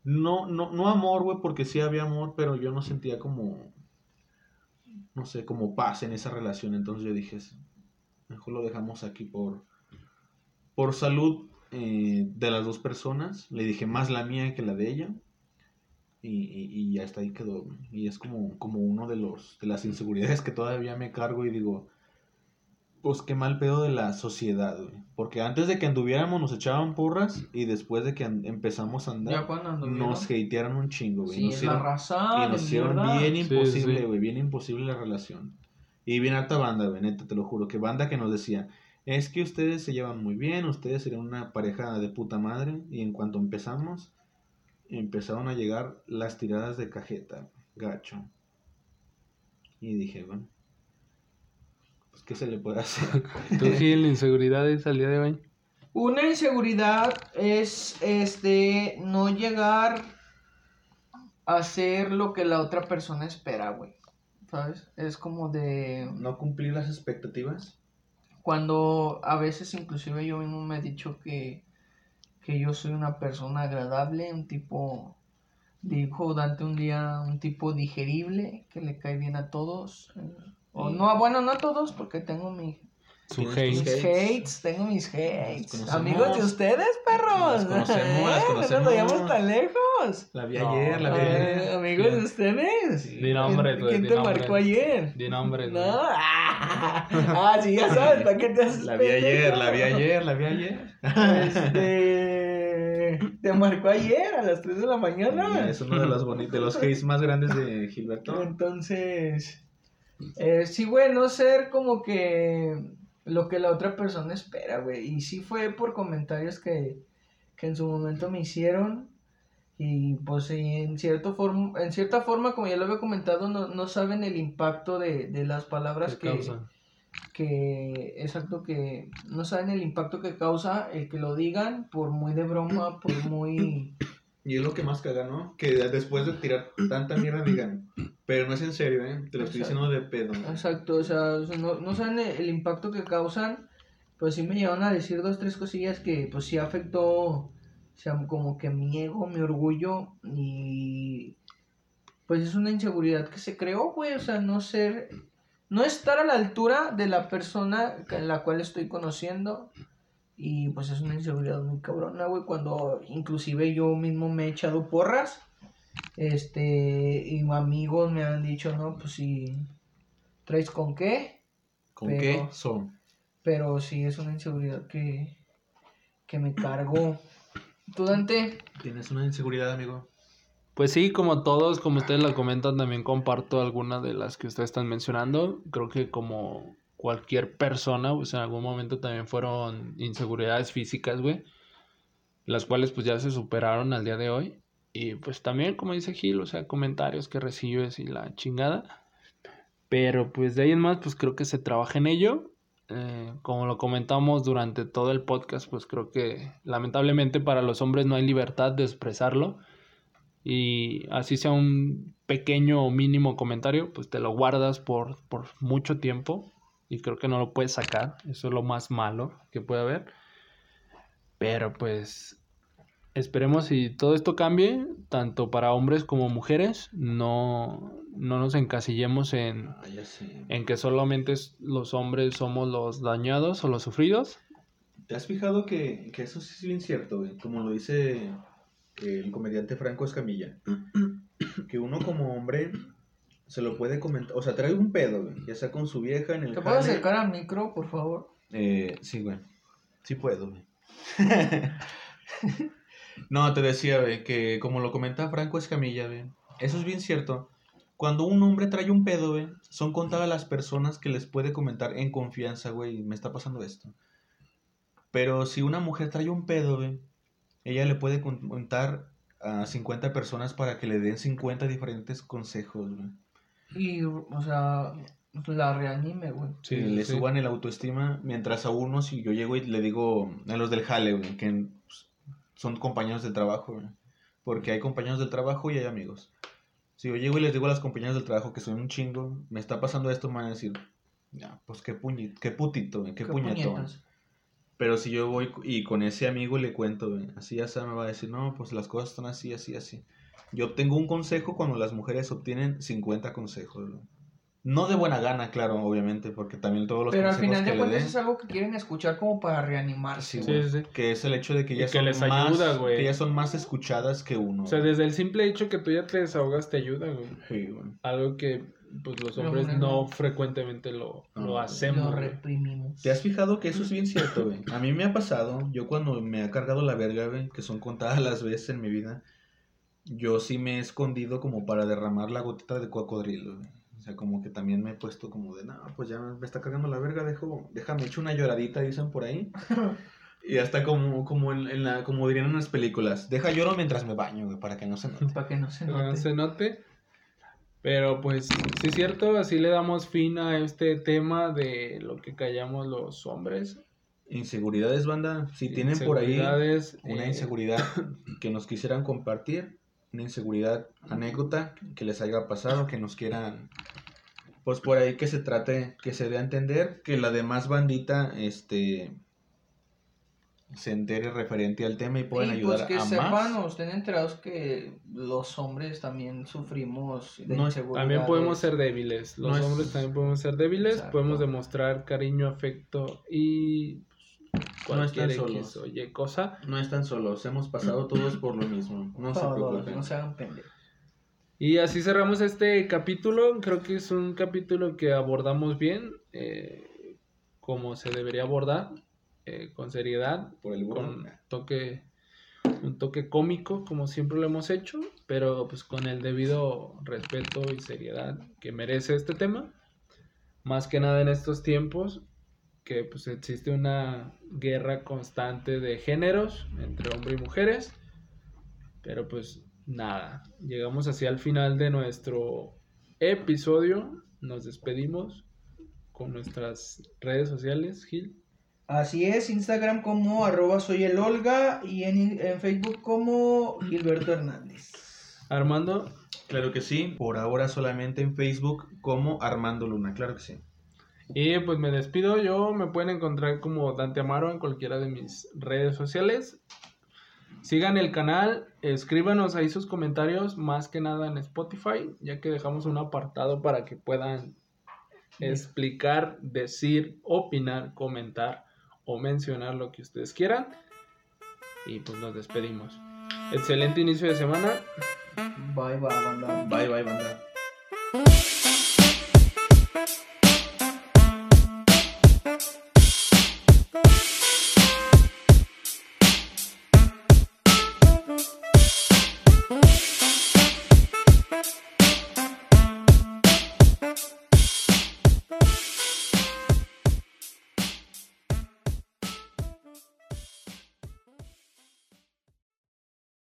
no, no, no amor, güey, porque sí había amor, pero yo no sentía como, no sé, como paz en esa relación. Entonces yo dije, mejor lo dejamos aquí por, por salud eh, de las dos personas. Le dije más la mía que la de ella. Y, y, y ya está ahí quedó. Y es como, como uno de los de las inseguridades que todavía me cargo y digo, pues qué mal pedo de la sociedad, güey. Porque antes de que anduviéramos nos echaban porras y después de que empezamos a andar nos hatearon un chingo, güey. Sí, nos hicieron, y nos hicieron bien imposible, güey, bien imposible la relación. Y bien harta banda, güey, neta, te lo juro, que banda que nos decía, es que ustedes se llevan muy bien, ustedes serían una pareja de puta madre. Y en cuanto empezamos, empezaron a llegar las tiradas de cajeta, gacho. Y dije, bueno, ¿qué se le puede hacer? *laughs* ¿Tú, Gil, inseguridades al día de hoy? Una inseguridad es este no llegar a hacer lo que la otra persona espera, güey. ¿Sabes? Es como de... ¿No cumplir las expectativas? Cuando a veces inclusive yo mismo me he dicho que, que yo soy una persona agradable, un tipo, dijo Dante un día, un tipo digerible, que le cae bien a todos. O no, bueno, no todos, porque tengo mi, su hates. Mis hates, tengo mis hates. Amigos de ustedes, perros. *laughs* Nos conocemos, ¿Eh? No nos vayamos tan lejos. La vi ayer, la vi ayer. Amigos de ustedes. Di nombre, ¿Quién, ¿quién te marcó ayer? Di nombre, No. *laughs* Ah, sí, ya sabes, ¿para qué te haces La vi ayer, la vi ayer, la vi ayer. Este. Te marcó ayer a las 3 de la mañana. es uno de los, de los hates más grandes de Gilberto. Entonces. Eh, sí, güey, no ser como que lo que la otra persona espera, güey. Y sí fue por comentarios que, en su momento me hicieron. Y pues en, cierto forma, en cierta forma, como ya lo había comentado, no, no saben el impacto de, las palabras que, que, exacto, que no saben el impacto que causa el que lo digan por muy de broma, por muy... Y es lo que más caga, ¿no? Que después de tirar tanta mierda digan, pero no es en serio, ¿eh? Te lo estoy diciendo de pedo. Exacto, o sea, no, no saben el, impacto que causan. Pues sí me llevan a decir dos, tres cosillas que pues sí afectó, o sea, como que mi ego, mi orgullo y pues es una inseguridad que se creó, güey, o sea, no ser, no estar a la altura de la persona en la cual estoy conociendo y pues es una inseguridad muy cabrona, güey, cuando inclusive yo mismo me he echado porras. Este, y amigos me han dicho, no, pues si traes con qué. ¿Con qué son? Pero sí es una inseguridad que, que me cargó. ¿Tú, Dante? ¿Tienes una inseguridad, amigo? Pues sí, como todos, como ustedes la comentan, también comparto algunas de las que ustedes están mencionando. Creo que como cualquier persona, pues en algún momento también fueron inseguridades físicas, güey, las cuales pues ya se superaron al día de hoy. Y pues también, como dice Gil, o sea, comentarios que recibes y la chingada. Pero pues de ahí en más, pues creo que se trabaja en ello. Eh, como lo comentamos durante todo el podcast, pues creo que lamentablemente para los hombres no hay libertad de expresarlo. Y así sea un pequeño o mínimo comentario, pues te lo guardas por, por mucho tiempo y creo que no lo puedes sacar. Eso es lo más malo que puede haber. Pero pues esperemos si todo esto cambie, tanto para hombres como mujeres, no, no nos encasillemos en, ah, en que solamente los hombres somos los dañados o los sufridos. ¿Te has fijado que, eso sí es bien cierto, Como lo dice el comediante Franco Escamilla, que uno como hombre se lo puede comentar. O sea, trae un pedo, güey. Ya sea con su vieja en el. ¿Te puedo acercar al micro, por favor? Eh, sí, güey. Sí puedo, güey. *laughs* no, te decía, güey, que como lo comenta Franco Escamilla, güey. Eso es bien cierto. Cuando un hombre trae un pedo, güey, son contadas las personas que les puede comentar en confianza, güey, me está pasando esto. Pero si una mujer trae un pedo, güey, ella le puede contar a 50 personas para que le den 50 diferentes consejos, güey. Y, o sea, la reanime, güey. Sí, le suban el autoestima, mientras a uno, si yo llego y le digo a los del jale, güey, que pues, son compañeros de trabajo, güey. Porque hay compañeros del trabajo y hay amigos. Si yo llego y les digo a los compañeros del trabajo que soy un chingo, me está pasando esto, me van a decir, ya, pues qué, puñito, qué putito, qué, ¿Qué puñetón. Pero si yo voy y con ese amigo le cuento, güey, así ya se me va a decir, no, pues las cosas están así, así, así. Yo obtengo un consejo cuando las mujeres obtienen 50 consejos. ¿no? de buena gana, claro, obviamente, porque también todos los Pero al final de cuentas es algo que quieren escuchar como para reanimarse. Sí, sí, Que es el hecho de que ya son más que ya son más escuchadas que uno. O sea, desde el simple hecho que tú ya te desahogas te ayuda, güey. Sí, güey. Algo que pues los hombres no, frecuentemente lo, lo hacemos. Lo reprimimos. ¿Te has fijado que eso es bien cierto, güey? A mí me ha pasado, yo cuando me ha cargado la verga, güey, que son contadas las veces en mi vida, yo sí me he escondido como para derramar la gotita de cocodrilo. O sea, como que también me he puesto como de, no, pues ya me está cargando la verga, dejo, déjame echar una lloradita, dicen por ahí. *laughs* y hasta como, como en, la, como dirían en las películas, deja lloro mientras me baño, güey, para que no se note. Para que no se note. No se note. Pero pues sí es cierto, así le damos fin a este tema de lo que callamos los hombres. Inseguridades, banda. Si tienen por ahí una eh, inseguridad *coughs* que nos quisieran compartir, una inseguridad, anécdota que les haya pasado, que nos quieran, pues por ahí que se trate, que se dé a entender que la demás bandita, este, se entere referente al tema y puedan y pues ayudar pues que sepan o estén enterados que los hombres también sufrimos de no, También podemos ser débiles. Los hombres también podemos ser débiles. Podemos demostrar cariño, afecto y no están solos. oye, cosa. No están solos. Hemos pasado todos por lo mismo. No se preocupen. No se hagan pendejos. Y así cerramos este capítulo. Creo que es un capítulo que abordamos bien, eh, como se debería abordar. Eh, con seriedad, Por el con toque, un toque cómico, como siempre lo hemos hecho, pero pues con el debido respeto y seriedad que merece este tema. Más que nada en estos tiempos, que pues existe una guerra constante de géneros entre hombres y mujeres. Pero pues nada, llegamos así al final de nuestro episodio. Nos despedimos con nuestras redes sociales, Gil. Así es, Instagram como arroba soy el Olga y en, Facebook como Gilberto Hernández. Armando. Claro que sí, por ahora solamente en Facebook como Armando Luna, claro que sí. Y pues me despido, yo me pueden encontrar como Dante Amaro en cualquiera de mis redes sociales. Sigan el canal, escríbanos ahí sus comentarios, más que nada en Spotify, ya que dejamos un apartado para que puedan explicar, decir, opinar, comentar o mencionar lo que ustedes quieran. Y pues nos despedimos. Excelente inicio de semana. Bye bye banda. Bye bye banda.